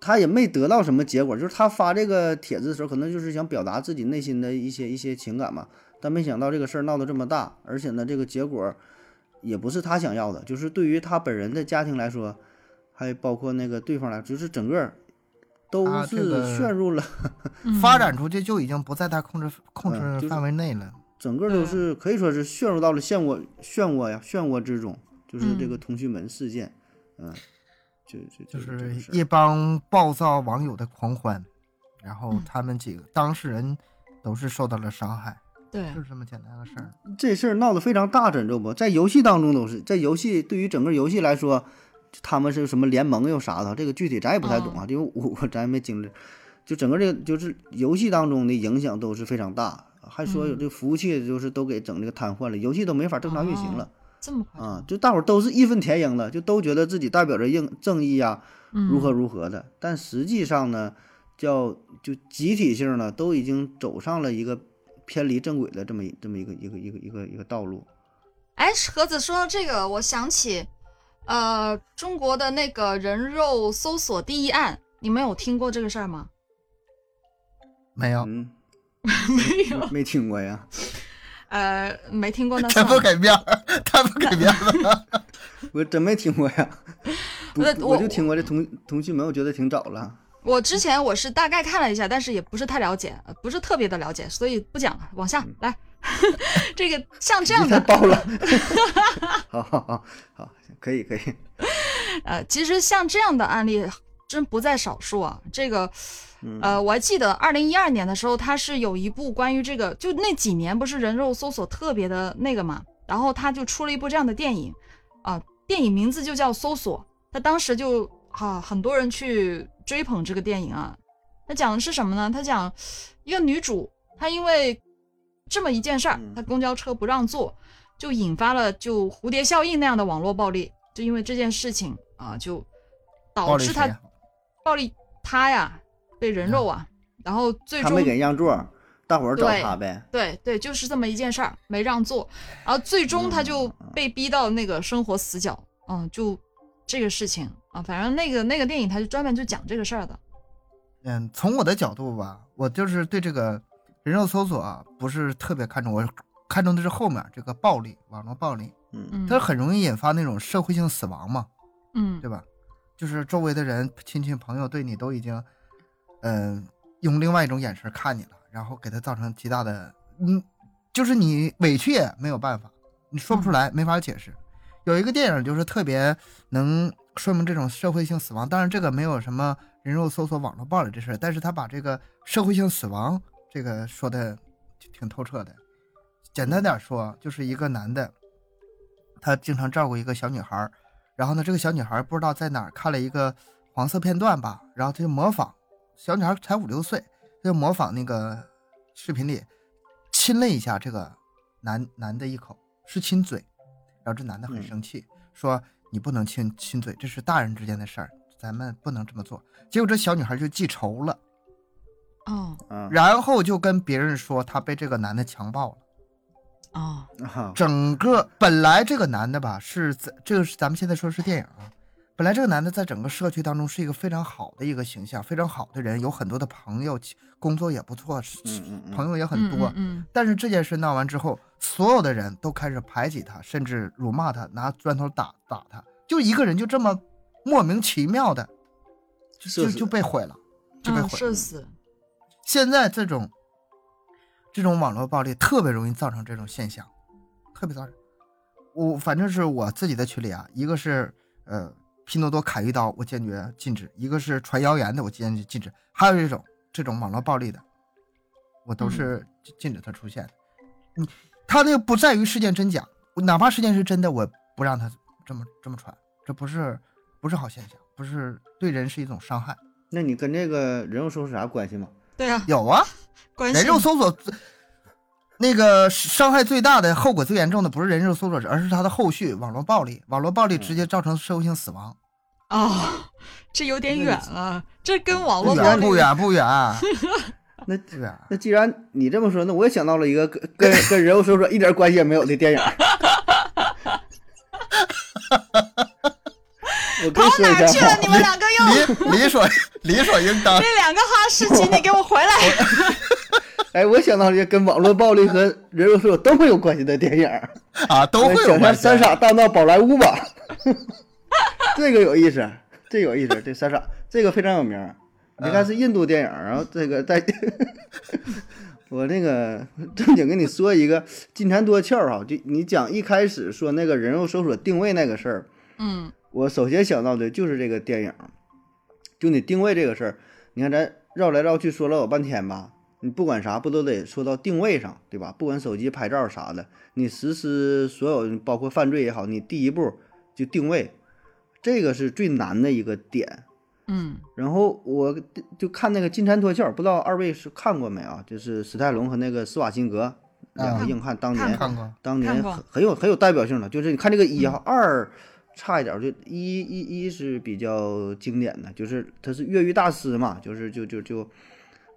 他也没得到什么结果，就是他发这个帖子的时候，可能就是想表达自己内心的一些一些情感嘛。但没想到这个事儿闹得这么大，而且呢，这个结果也不是他想要的，就是对于他本人的家庭来说，还包括那个对方来，就是整个都是陷入了，嗯发展出去就已经不在他控制控制范围内了。整个都是可以说是陷入到了漩涡漩涡呀漩涡之中，就是这嗯个通讯门事件，嗯，就就就是一帮暴躁网友的狂欢，然后嗯他们几个当事人都是受到了伤害，对就是这么简单的事儿。这事儿闹得非常大，知道不？在游戏当中都是，在游戏对于整个游戏来说，他们是什么联盟又啥的，这个具体咱也不太懂啊，因为我我咱也没经历。就整个这个就是游戏当中的影响都是非常大，还说有嗯这服务器就是都给整这个瘫痪了，游戏都没法正常运行了这么夸张啊！就大伙儿都是义愤填膺的，就都觉得自己代表着应正义呀、嗯如何如何的，但实际上呢，叫就集体性呢，都已经走上了一个偏离正轨的这么一这么一个一个一个一个一个道路。哎，盒子说到这个，我想起，呃，中国的那个人肉搜索第一案，你们有听过这个事儿吗？没有，嗯，没有，没听过呀。呃，没听过那太。不给面儿，太不给面儿了。我真没听过呀，不不是我我就听过这同同学们，我觉得挺早了。我之前我是大概看了一下，但是也不是太了解，呃不是特别的了解，所以不讲了，往下来。这个像这样的，爆了。好好好好，可以可以。呃，其实像这样的案例真不在少数啊。这个，嗯呃，我还记得二零一二年的时候，他是有一部关于这个，就那几年不是人肉搜索特别的那个嘛，然后他就出了一部这样的电影，啊，电影名字就叫《搜索》，他当时就啊很多人去追捧这个电影啊。他讲的是什么呢？他讲一个女主，她因为这么一件事儿嗯，她公交车不让坐，就引发了就蝴蝶效应那样的网络暴力，就因为这件事情啊，就导致她暴力他呀被人肉啊，然后最终他没给让座，大伙儿找他呗。对对，就是这么一件事儿，没让座，然后最终他就被逼到那个生活死角，嗯，就这个事情啊，反正那个那个电影他就专门就讲这个事儿的，嗯，从我的角度吧，我就是对这个人肉搜索啊，不是特别看重，我看重的是后面这个暴力，网络暴力，嗯。嗯，它很容易引发那种社会性死亡嘛，嗯。对吧？就是周围的人、亲戚朋友对你都已经，嗯、用另外一种眼神看你了，然后给他造成极大的，嗯，就是你委屈也没有办法，你说不出来，没法解释。有一个电影就是特别能说明这种社会性死亡，当然这个没有什么人肉搜索、网络暴力这事儿，但是他把这个社会性死亡这个说的挺透彻的。简单点说，就是一个男的，他经常照顾一个小女孩，然后呢，这个小女孩不知道在哪儿看了一个黄色片段吧，然后她就模仿，小女孩才五六岁，她就模仿那个视频里亲了一下这个男男的一口，是亲嘴，然后这男的很嗯生气，说你不能亲亲嘴，这是大人之间的事儿，咱们不能这么做。结果这小女孩就记仇了，哦啊然后就跟别人说她被这个男的强暴了。哦。啊，整个本来这个男的吧是在这个是咱们现在说是电影啊，本来这个男的在整个社区当中是一个非常好的一个形象，非常好的人，有很多的朋友，工作也不错，是嗯嗯嗯。朋友也很嗯多。嗯。但是这件事闹完之后，所有的人都开始排挤他，甚至辱骂他，拿砖头打打他，就一个人就这么莫名其妙的就就就被毁了，就被嗯，毁了。社死，现在这种这种网络暴力特别容易造成这种现象，特别造成。我反正是我自己的群里啊，一个是呃拼多多砍一刀，我坚决禁止；一个是传谣言的，我坚决禁止；还有一种这种网络暴力的，我都是禁禁止它出现的。你他那个不在于事件真假，哪怕事件是真的，我不让他这么这么传，这不是不是好现象，不是对人是一种伤害。那你跟这个人肉搜索啥关系吗？对啊，有啊，关系人肉搜索那个伤害最大的、后果最严重的不是人肉搜索者，而是他的后续网络暴力。网络暴力直接造成社会性死亡，哦，这有点远了，这跟网络暴力远不远不远那不远。那既然你这么说，那我也想到了一个跟跟跟人肉搜索一点关系也没有的电影。跑哪儿去了？你，们两个又理理所理所应当 这两个哈士奇，你给我回来！哎，我想到了一个跟网络暴力和人肉搜索都会有关系的电影，啊，都会有关系三傻大闹宝莱坞吧，这个有意思，这有意思，这三傻这个非常有名。你看是印度电影，然后这个在，我那个正经跟你说一个金蝉脱壳哈，就你讲一开始说那个人肉搜索定位那个事儿，嗯我首先想到的就是这个电影，就你定位这个事儿，你看咱绕来绕去说了老半天吧，你不管啥不都得说到定位上，对吧？不管手机拍照啥的，你实施所有包括犯罪也好，你第一步就定位，这个是最难的一个点。嗯然后我就看那个《金蝉脱壳》，不知道二位是看过没啊？就是史泰龙和那个施瓦辛格两个硬汉，当年当年很很有很有代表性的，就是你看这个一哈，二差一点，就一一一是比较经典的，就是他是越狱大师嘛，就是就就就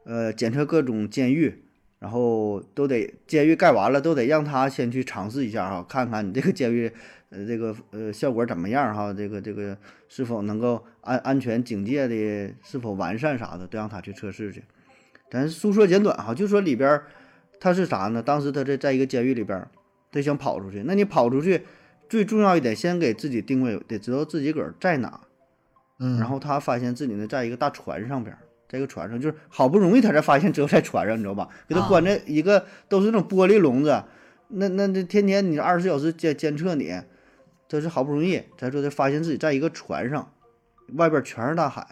呃检测各种监狱，然后都得监狱盖完了，都得让他先去尝试一下哈，看看你这个监狱呃这个呃效果怎么样哈，这个这个是否能够安安全警戒的是否完善啥的，都让他去测试去。咱书说简短哈，就说里边他是啥呢？当时他在在一个监狱里边，他想跑出去。那你跑出去，最重要一点，先给自己定位，得知道自己个儿在哪。嗯，然后他发现自己呢，在一个大船上边儿，在一个船上，就是好不容易他才发现只有在船上，你知道吧？给他啊关在一个都是那种玻璃笼子，那那那天天你二十四小时监监测你，他是好不容易才说他发现自己在一个船上，外边全是大海，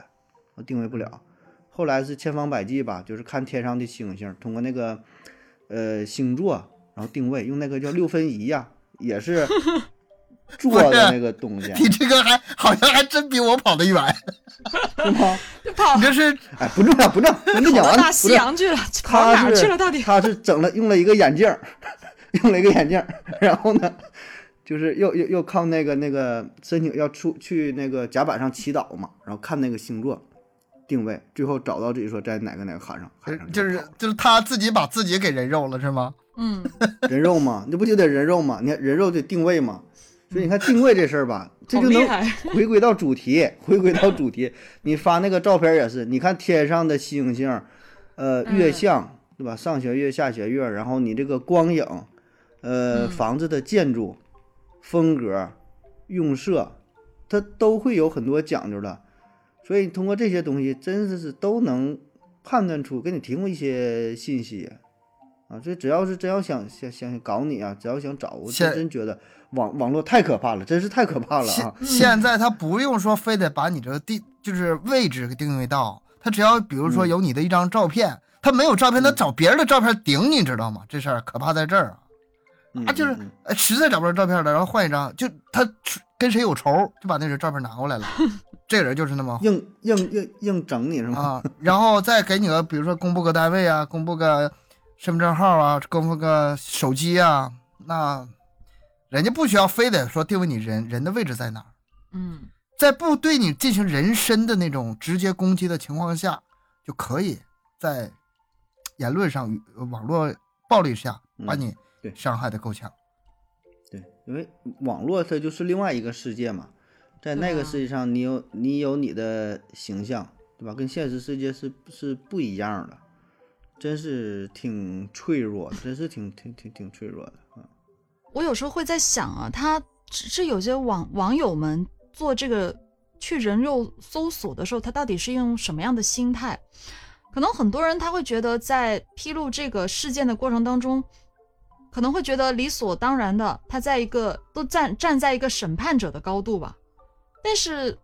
定位不了。后来是千方百计吧，就是看天上的星星，通过那个呃星座，然后定位，用那个叫六分仪呀、也是做的那个东西，你这个还好像还真比我跑得远，是吗？就跑你这是哎，不重要，不重要，我跟你讲完了，跑大不是，西洋去了，跑哪儿去了？到底？他是整了用了一个眼镜儿，用了一个眼镜儿，然后呢，就是又又又靠那个那个申请要出去那个甲板上祈祷嘛，然后看那个星座定位，最后找到自己说在哪个哪个海上，海上就是就是他自己把自己给人肉了是吗？嗯，人肉嘛，那不就得人肉嘛？你看人肉得定位嘛，所以你看定位这事儿吧，这就能。回归到主题，回归到主题。你发那个照片也是，你看天上的星星，呃，嗯月相，对吧？上弦月、下弦月，然后你这个光影，呃，嗯房子的建筑风格、用色，它都会有很多讲究的。所以通过这些东西，真的是都能判断出，给你提供一些信息啊。这只要是真要想想想搞你啊，只要想找，我现真真觉得网网络太可怕了，真是太可怕了现啊！现在他不用说非得把你这个地就是位置给定位到，他只要比如说嗯有你的一张照片，他没有照片，他嗯找别人的照片顶你，知道吗？这事儿可怕在这儿啊！嗯啊，就是实在找不着照片了，然后换一张，就他跟谁有仇，就把那人照片拿过来了，这人就是那么硬硬硬硬整你是吗？啊，然后再给你个，比如说公布个单位啊，公布个身份证号啊，跟那个手机啊，那人家不需要非得说定位你人人的位置在哪儿，嗯。在不对你进行人身的那种直接攻击的情况下，就可以在言论上、网络暴力下把嗯你对。伤害的够呛。对，因为网络它就是另外一个世界嘛，在那个世界上，你有你有你的形象，对吧？跟现实世界是是不一样的，真是挺脆弱，真是挺挺挺挺脆弱的啊。我有时候会在想啊，他只是有些网网友们做这个去人肉搜索的时候，他到底是用什么样的心态？可能很多人他会觉得，在披露这个事件的过程当中，可能会觉得理所当然的，他在一个都站站在一个审判者的高度吧。但是，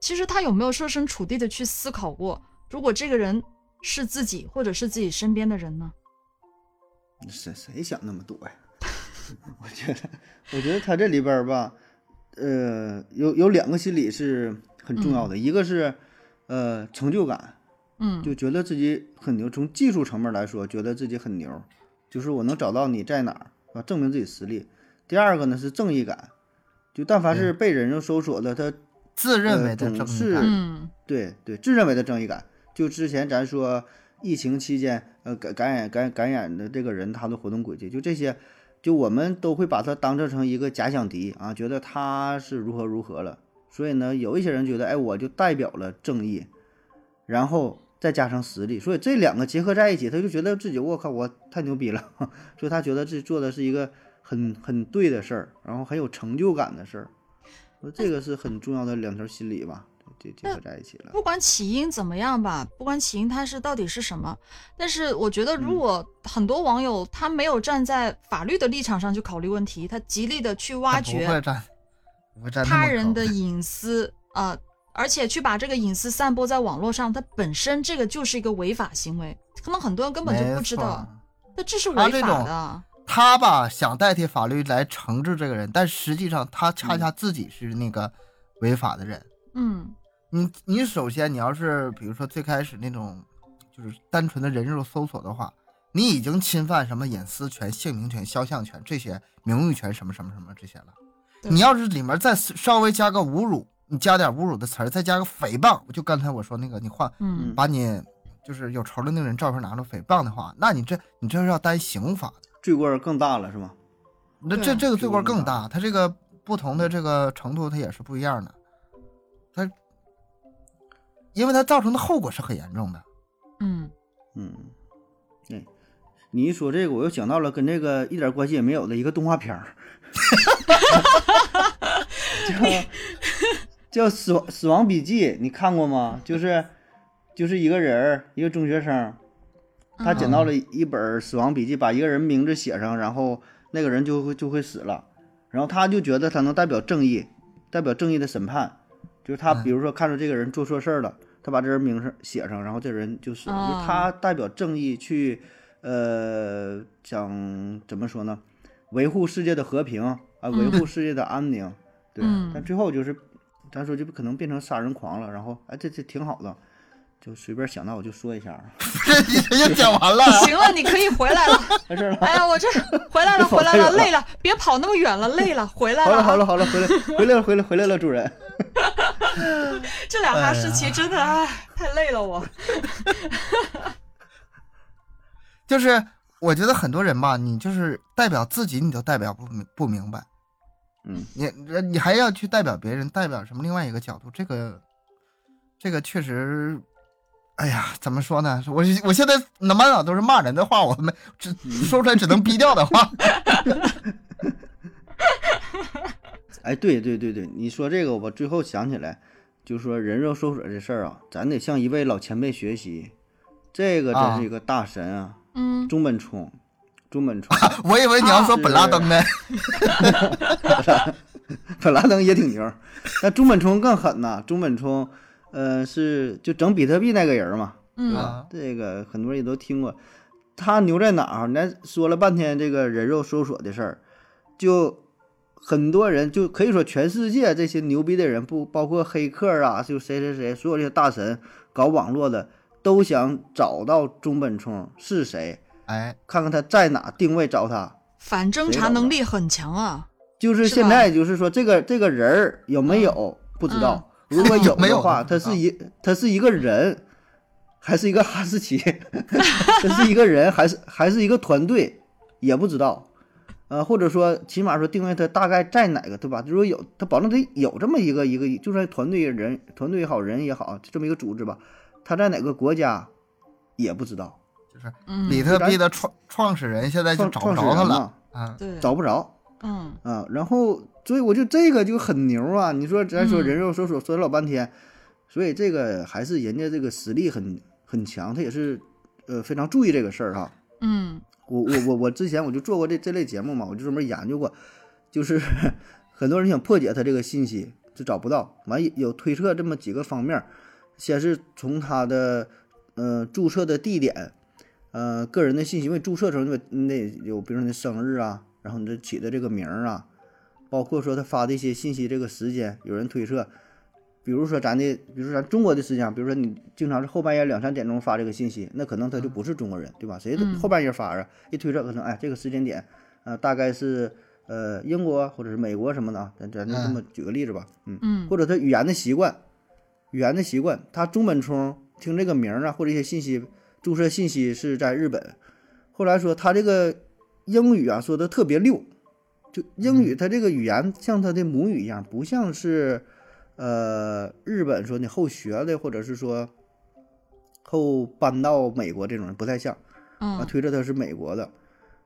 其实他有没有设身处地的去思考过，如果这个人是自己或者是自己身边的人呢？谁谁想那么多呀？我觉得，我觉得他这里边儿吧，呃，有有两个心理是很重要的，一个是呃成就感，嗯，就觉得自己很牛。从技术层面来说，觉得自己很牛，就是我能找到你在哪儿，啊，证明自己实力。第二个呢是正义感，就但凡是被人肉搜索的，他自认为的总是正义感，嗯对对自认为的正义感。就之前咱说疫情期间，呃感感染感感染的这个人他的活动轨迹，就这些，就我们都会把他当做成一个假想敌啊，觉得他是如何如何了。所以呢，有一些人觉得，哎，我就代表了正义，然后再加上实力，所以这两个结合在一起，他就觉得自己我靠，我太牛逼了，所以他觉得自己做的是一个很很对的事儿，然后很有成就感的事儿。这个是很重要的两条心理吧，结结合在一起了。不管起因怎么样吧，不管起因它是到底是什么，但是我觉得，如嗯果很多网友他没有站在法律的立场上去考虑问题，他极力的去挖他不会掘站，不会站那么他人的隐私啊、呃而且去把这个隐私散播在网络上，他本身这个就是一个违法行为，可能很多人根本就不知道，那这是违他这种法的。他吧想代替法律来惩治这个人，但实际上他嗯恰恰自己是那个违法的人。嗯你你首先你要是比如说最开始那种就是单纯的人肉搜索的话，你已经侵犯什么隐私权、姓名权、肖像权这些名誉权什么什么什么这些了。你要是里面再稍微加个侮辱，你加点侮辱的词儿，再加个诽谤，就刚才我说那个，你换嗯把你就是有仇的那个人照片拿出诽谤的话，那你这你这是要担刑法的。罪过更大了是吗？那这这个罪过更大，它这个不同的这个程度它也是不一样的，它因为它造成的后果是很严重的。嗯。嗯，对，你一说这个，我又想到了跟这个一点关系也没有的一个动画片儿，叫叫死亡死亡笔记，你看过吗？就是就是一个人儿，一个中学生，他捡到了一本死亡笔记，把一个人名字写上，然后那个人就会就会死了，然后他就觉得他能代表正义，代表正义的审判，就是他嗯。比如说看着这个人做错事儿了，他把这人名声写上，然后这人就死了，哦就是他代表正义去，呃，想怎么说呢？维护世界的和平啊，维护世界的安宁，对。嗯但最后就是，咱说就可能变成杀人狂了，然后哎，这这挺好的，就随便想到我就说一下啊，这已经讲完了。行了，你可以回来了。没事了。哎呀，我这 回来了，回来了，累了，别跑那么远了，累了，回来了好了了。好了好了，回来回来了回来回来了，主人。这两哈士哎奇真的哎，太累了我。就是我觉得很多人吧，你就是代表自己，你都代表不明不明白，嗯，你你还要去代表别人，代表什么另外一个角度，这个这个确实，哎呀，怎么说呢？我我现在满脑都是骂人的话，我们只说出来只能逼掉的话。哎，对对对对，你说这个，我最后想起来，就说人肉搜索这事儿啊，咱得向一位老前辈学习，这个真是一个大神啊，嗯，中本聪，中本聪，我以为你要说本拉登呢。本拉登也挺牛，那中本聪更狠呐，中本聪，呃，是就整比特币那个人嘛，对嗯吧？这个很多人也都听过，他牛在哪儿？咱说了半天这个人肉搜索的事儿，就很多人就可以说全世界这些牛逼的人，不包括黑客啊，就谁谁谁，所有这些大神搞网络的，都想找到中本聪是谁，哎，看看他在哪，定位找他。反侦查能力很强啊。就是现在，就是说这个这个人儿有没有不知道，如果有的话，他是一他是一个人，还是一个哈士奇？他是一个人，还是还是一个团队，也不知道。呃，或者说起码说定位他大概在哪个，对吧？如果有他保证得有这么一个一个，就算团队人团队也好，人也好，这么一个组织吧，他在哪个国家也不知道，就是嗯，比特币的创创始人现在就创找不着他了嘛，啊。对，找不着。嗯啊，然后所以我就这个就很牛啊！你说咱说嗯人肉搜索说了老半天，所以这个还是人家这个实力很很强，他也是呃非常注意这个事儿哈。嗯我我我我之前我就做过这这类节目嘛，我就专门研究过，就是 很多人想破解他这个信息就找不到，完有推测这么几个方面，先是从他的呃注册的地点，呃个人的信息，因为注册时候那那有比如说你的生日啊，然后你这起的这个名啊，包括说他发的一些信息这个时间，有人推测。比如说咱的，比如说咱中国的时间啊，比如说你经常是后半夜两三点钟发这个信息，那可能他就不是中国人，对吧？谁嗯后半夜发啊？一推测可能，哎，这个时间点，呃，大概是呃英国或者是美国什么的啊，咱咱就这么举个例子吧，嗯，嗯或者他语言的习惯，语言的习惯，他中本聪听这个名儿啊或者一些信息注册信息是在日本，后来说他这个英语啊说的特别溜，就英语他这个语言像他的母语一样，不像是呃日本说你后学的或者是说后搬到美国这种人不太像。啊，嗯推测他是美国的，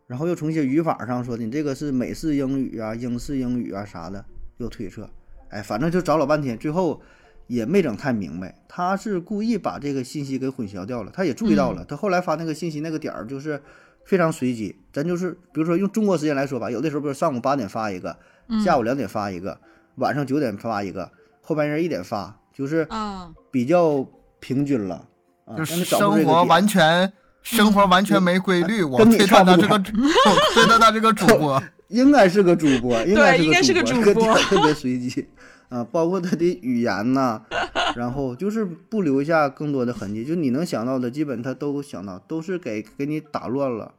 然后又从一些语法上说你这个是美式英语啊、英式英语啊啥的，又推测，哎，反正就找老半天，最后也没整太明白，他是故意把这个信息给混淆掉了，他也注意到了，他后来发那个信息那个点儿就是非常随机，咱就是比如说用中国时间来说吧，有的时候比如上午八点发一个，嗯。下午两点发一个，晚上九点发一个，后半夜一点发，就是啊，比较平均了。啊，就是生活完全生活完全没规律，我推断他这个，我 推断他这个主播，应该是个主播，应该应该是个主主播 特别随机啊，包括他的语言呐、然后就是不留下更多的痕迹，就你能想到的，基本他都想到，都是给给你打乱了，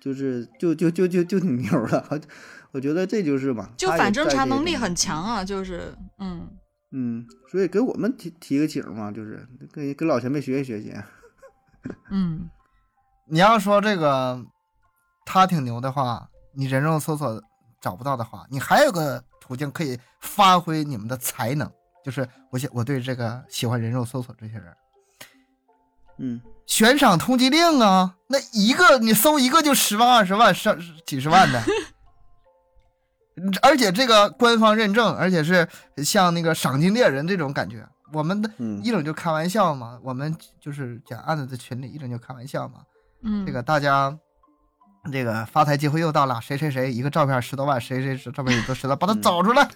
就是就就就就就挺牛了，我觉得这就是嘛，就反侦查能力很强啊，就是嗯嗯，所以给我们提提个醒嘛，就是跟跟老前辈学习学习，嗯。你要说这个他挺牛的话，你人肉搜索找不到的话，你还有个途径可以发挥你们的才能，就是我想我对这个喜欢人肉搜索这些人，嗯，悬赏通缉令啊，那一个你搜一个就十万、二十万、上几十万的，而且这个官方认证，而且是像那个赏金猎人这种感觉。我们的嗯一整就开玩笑嘛，我们就是讲案子的群里一整就开玩笑嘛。嗯，这个大家，这个发财机会又到了，谁谁谁一个照片十多万，谁谁谁照片也都十多万，把他找出来，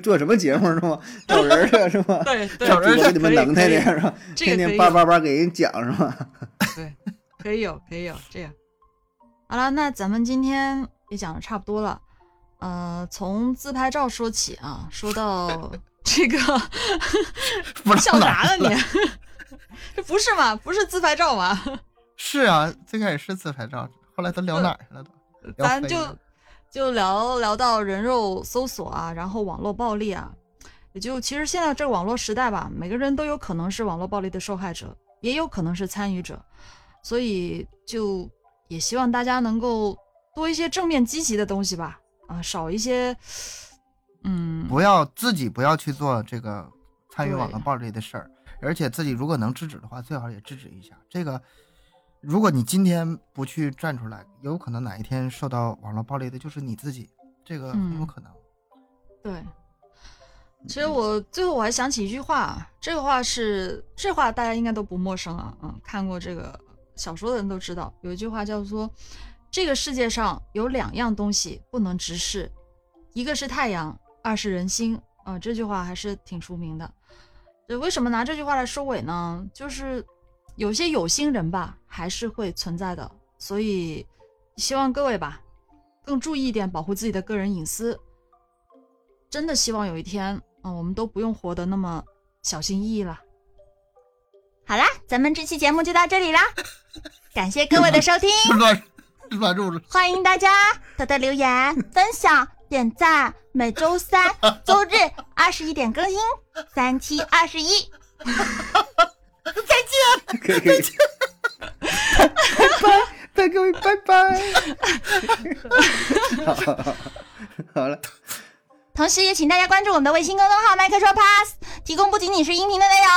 做什么节目是吗？找人儿去是吗？对对找人主播给你们能耐的是吧？天天叭叭叭给人讲是吗？对，可以有，可以有这样。好了，那咱们今天也讲的差不多了。呃，从自拍照说起啊，说到 这个不笑啥呢你？这不是吗？不是自拍照吗？是啊，最开始是自拍照，后来都聊哪儿去了咱就就聊聊到人肉搜索啊，然后网络暴力啊，也就其实现在这个网络时代吧，每个人都有可能是网络暴力的受害者，也有可能是参与者，所以就也希望大家能够多一些正面积极的东西吧，啊，少一些，嗯，不要自己不要去做这个参与网络暴力的事儿，而且自己如果能制止的话，最好也制止一下。这个，如果你今天不去站出来，有可能哪一天受到网络暴力的就是你自己，这个很有嗯可能。对。其实我最后我还想起一句话，这个话是这话大家应该都不陌生啊，嗯，看过这个小说的人都知道，有一句话叫做“这个世界上有两样东西不能直视，一个是太阳，二是人心”啊、这句话还是挺出名的。呃为什么拿这句话来收尾呢？就是有些有心人吧，还是会存在的，所以希望各位吧，更注意一点，保护自己的个人隐私。真的希望有一天，嗯、我们都不用活得那么小心翼翼了。好啦，咱们这期节目就到这里啦，感谢各位的收听，欢迎大家多多留言、分享、点赞。每周三、周日二十一点更新，三七二十一。可以可以。拜拜，拜各位，拜拜。好好了，同时也请大家关注我们的微信公众号“麦克说 Pass”，提供不仅仅是音频的内容。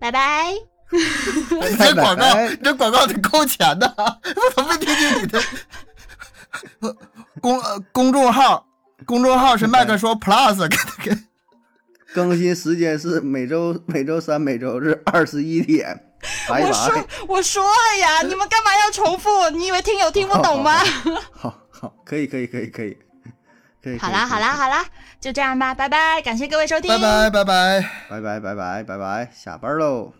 拜拜。你这广告，你这广告得扣钱的，我怎么没听见你的？公呃公众号，公众号是麦克说 Plus，给给 更新时间是每周每周三、每周日二十一点。拜我说。我说了呀，你们干嘛要重复？你以为听友听不懂吗？好好，可以可以可以可以，可以。好啦好啦，好啦，就这样吧，拜拜，感谢各位收听，拜拜拜拜。拜拜拜拜拜拜，下班喽。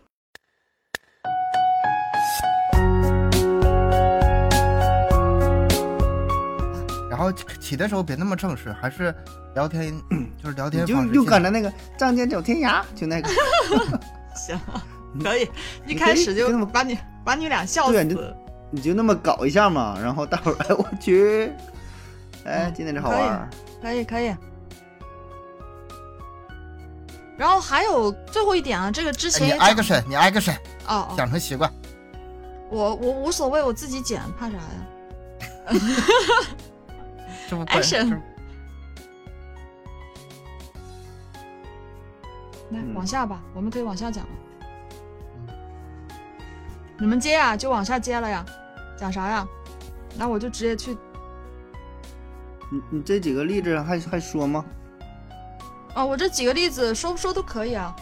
后起的时候别那么正式，还是聊天，就是聊天就就方式。用刚才那个仗剑走天涯，就那个。行，可以，一开始就跟他们把你把你俩笑对啊你就。你就那么搞一下嘛，然后大伙儿哎我去，哎嗯今天这好玩儿，可以可以。然后还有最后一点啊，这个之哎前你挨个审，你挨个审，哦哦，养成习惯。我我无所谓，我自己剪，怕啥呀？这不挨审这不来嗯往下吧，我们可以往下讲你们接呀，就往下接了呀，讲啥呀？那我就直接去你你这几个例子还还说吗？哦，我这几个例子说不说都可以啊。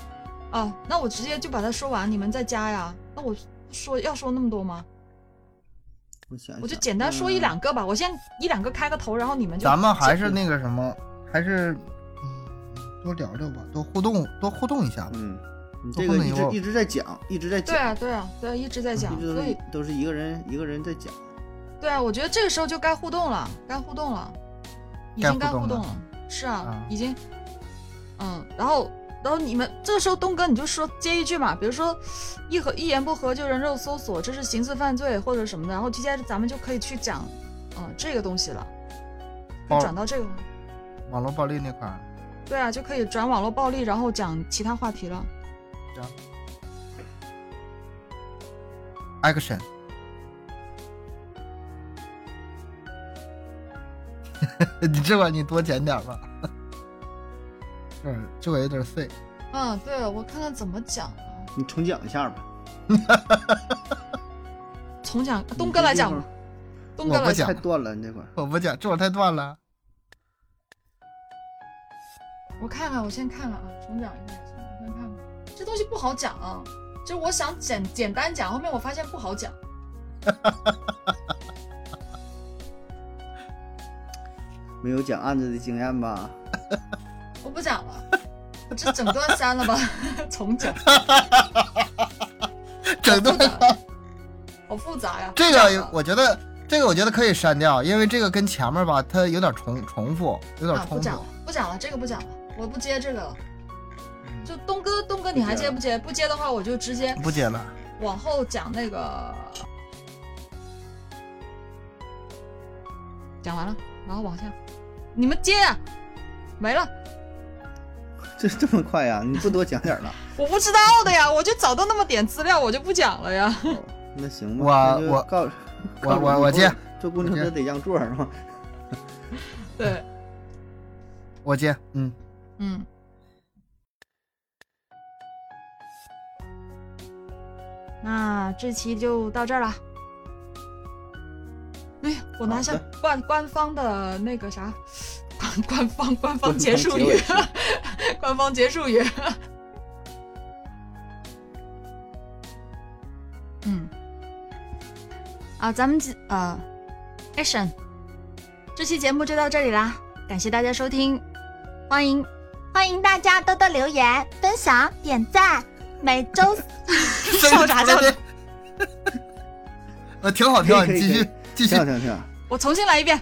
哦，那我直接就把它说完，你们再加呀。那我说要说那么多吗？我想想我就简单说一两个吧，我先一两个开个头，然后你们就咱们还是那个什么，还是嗯，多聊聊吧，多互动，多互动一下吧。嗯，你多这个一直一直在讲，一直在讲，对啊对啊对啊，一直在讲一，直都所以是都是一个人一个人在讲。对啊，我觉得这个时候就该互动了，该互动了，已经该互动了互动了。是啊，啊已经，嗯，然后然后你们这个时候东哥你就说接一句嘛，比如说一合一言不合就人肉搜索，这是刑事犯罪或者什么的，然后接下来咱们就可以去讲，嗯、这个东西了，转到这个，网络暴力那块儿，对啊，就可以转网络暴力，然后讲其他话题了。action。你这块你多剪点吧，这儿这个有点废。嗯，对，我看看怎么讲啊，你重讲一下吧。重讲，东哥来讲吧，东哥我不讲来讲太。断了，你这块儿。我不讲，这会儿太断了。我看看，我先看看啊，重讲一下，我先看看。这东西不好讲啊，就我想简简单讲，后面我发现不好讲。没有讲案子的经验吧？这整段删了吧，重讲，整段好复杂呀。这个我觉得这个我觉得可以删掉，因为这个跟前面吧它有点重重复，有点啊，不讲了。，不讲了，这个不讲了，我不接这个了。就东哥，东哥，你还接不接？不接的话，我就直接不接了，往后讲那个，讲完了，然后往下，你们接呀、没了，这 这么快呀？你不多讲点儿了？我不知道的呀，我就找到那么点资料，我就不讲了呀。哦那行吧，我我告我我我接，坐公交车得让座是吗？对，我接，嗯，嗯。那这期就到这儿了。哎呀，我拿下官官方的那个啥，官官方官方结束语，官方结束语。嗯，啊，咱们这呃，action，这期节目就到这里啦，感谢大家收听，欢迎欢迎大家多多留言、分享、点赞。每周 笑啥笑啥？呃，挺好，挺好，可以可以你继续继续挺好，挺好挺好。我重新来一遍。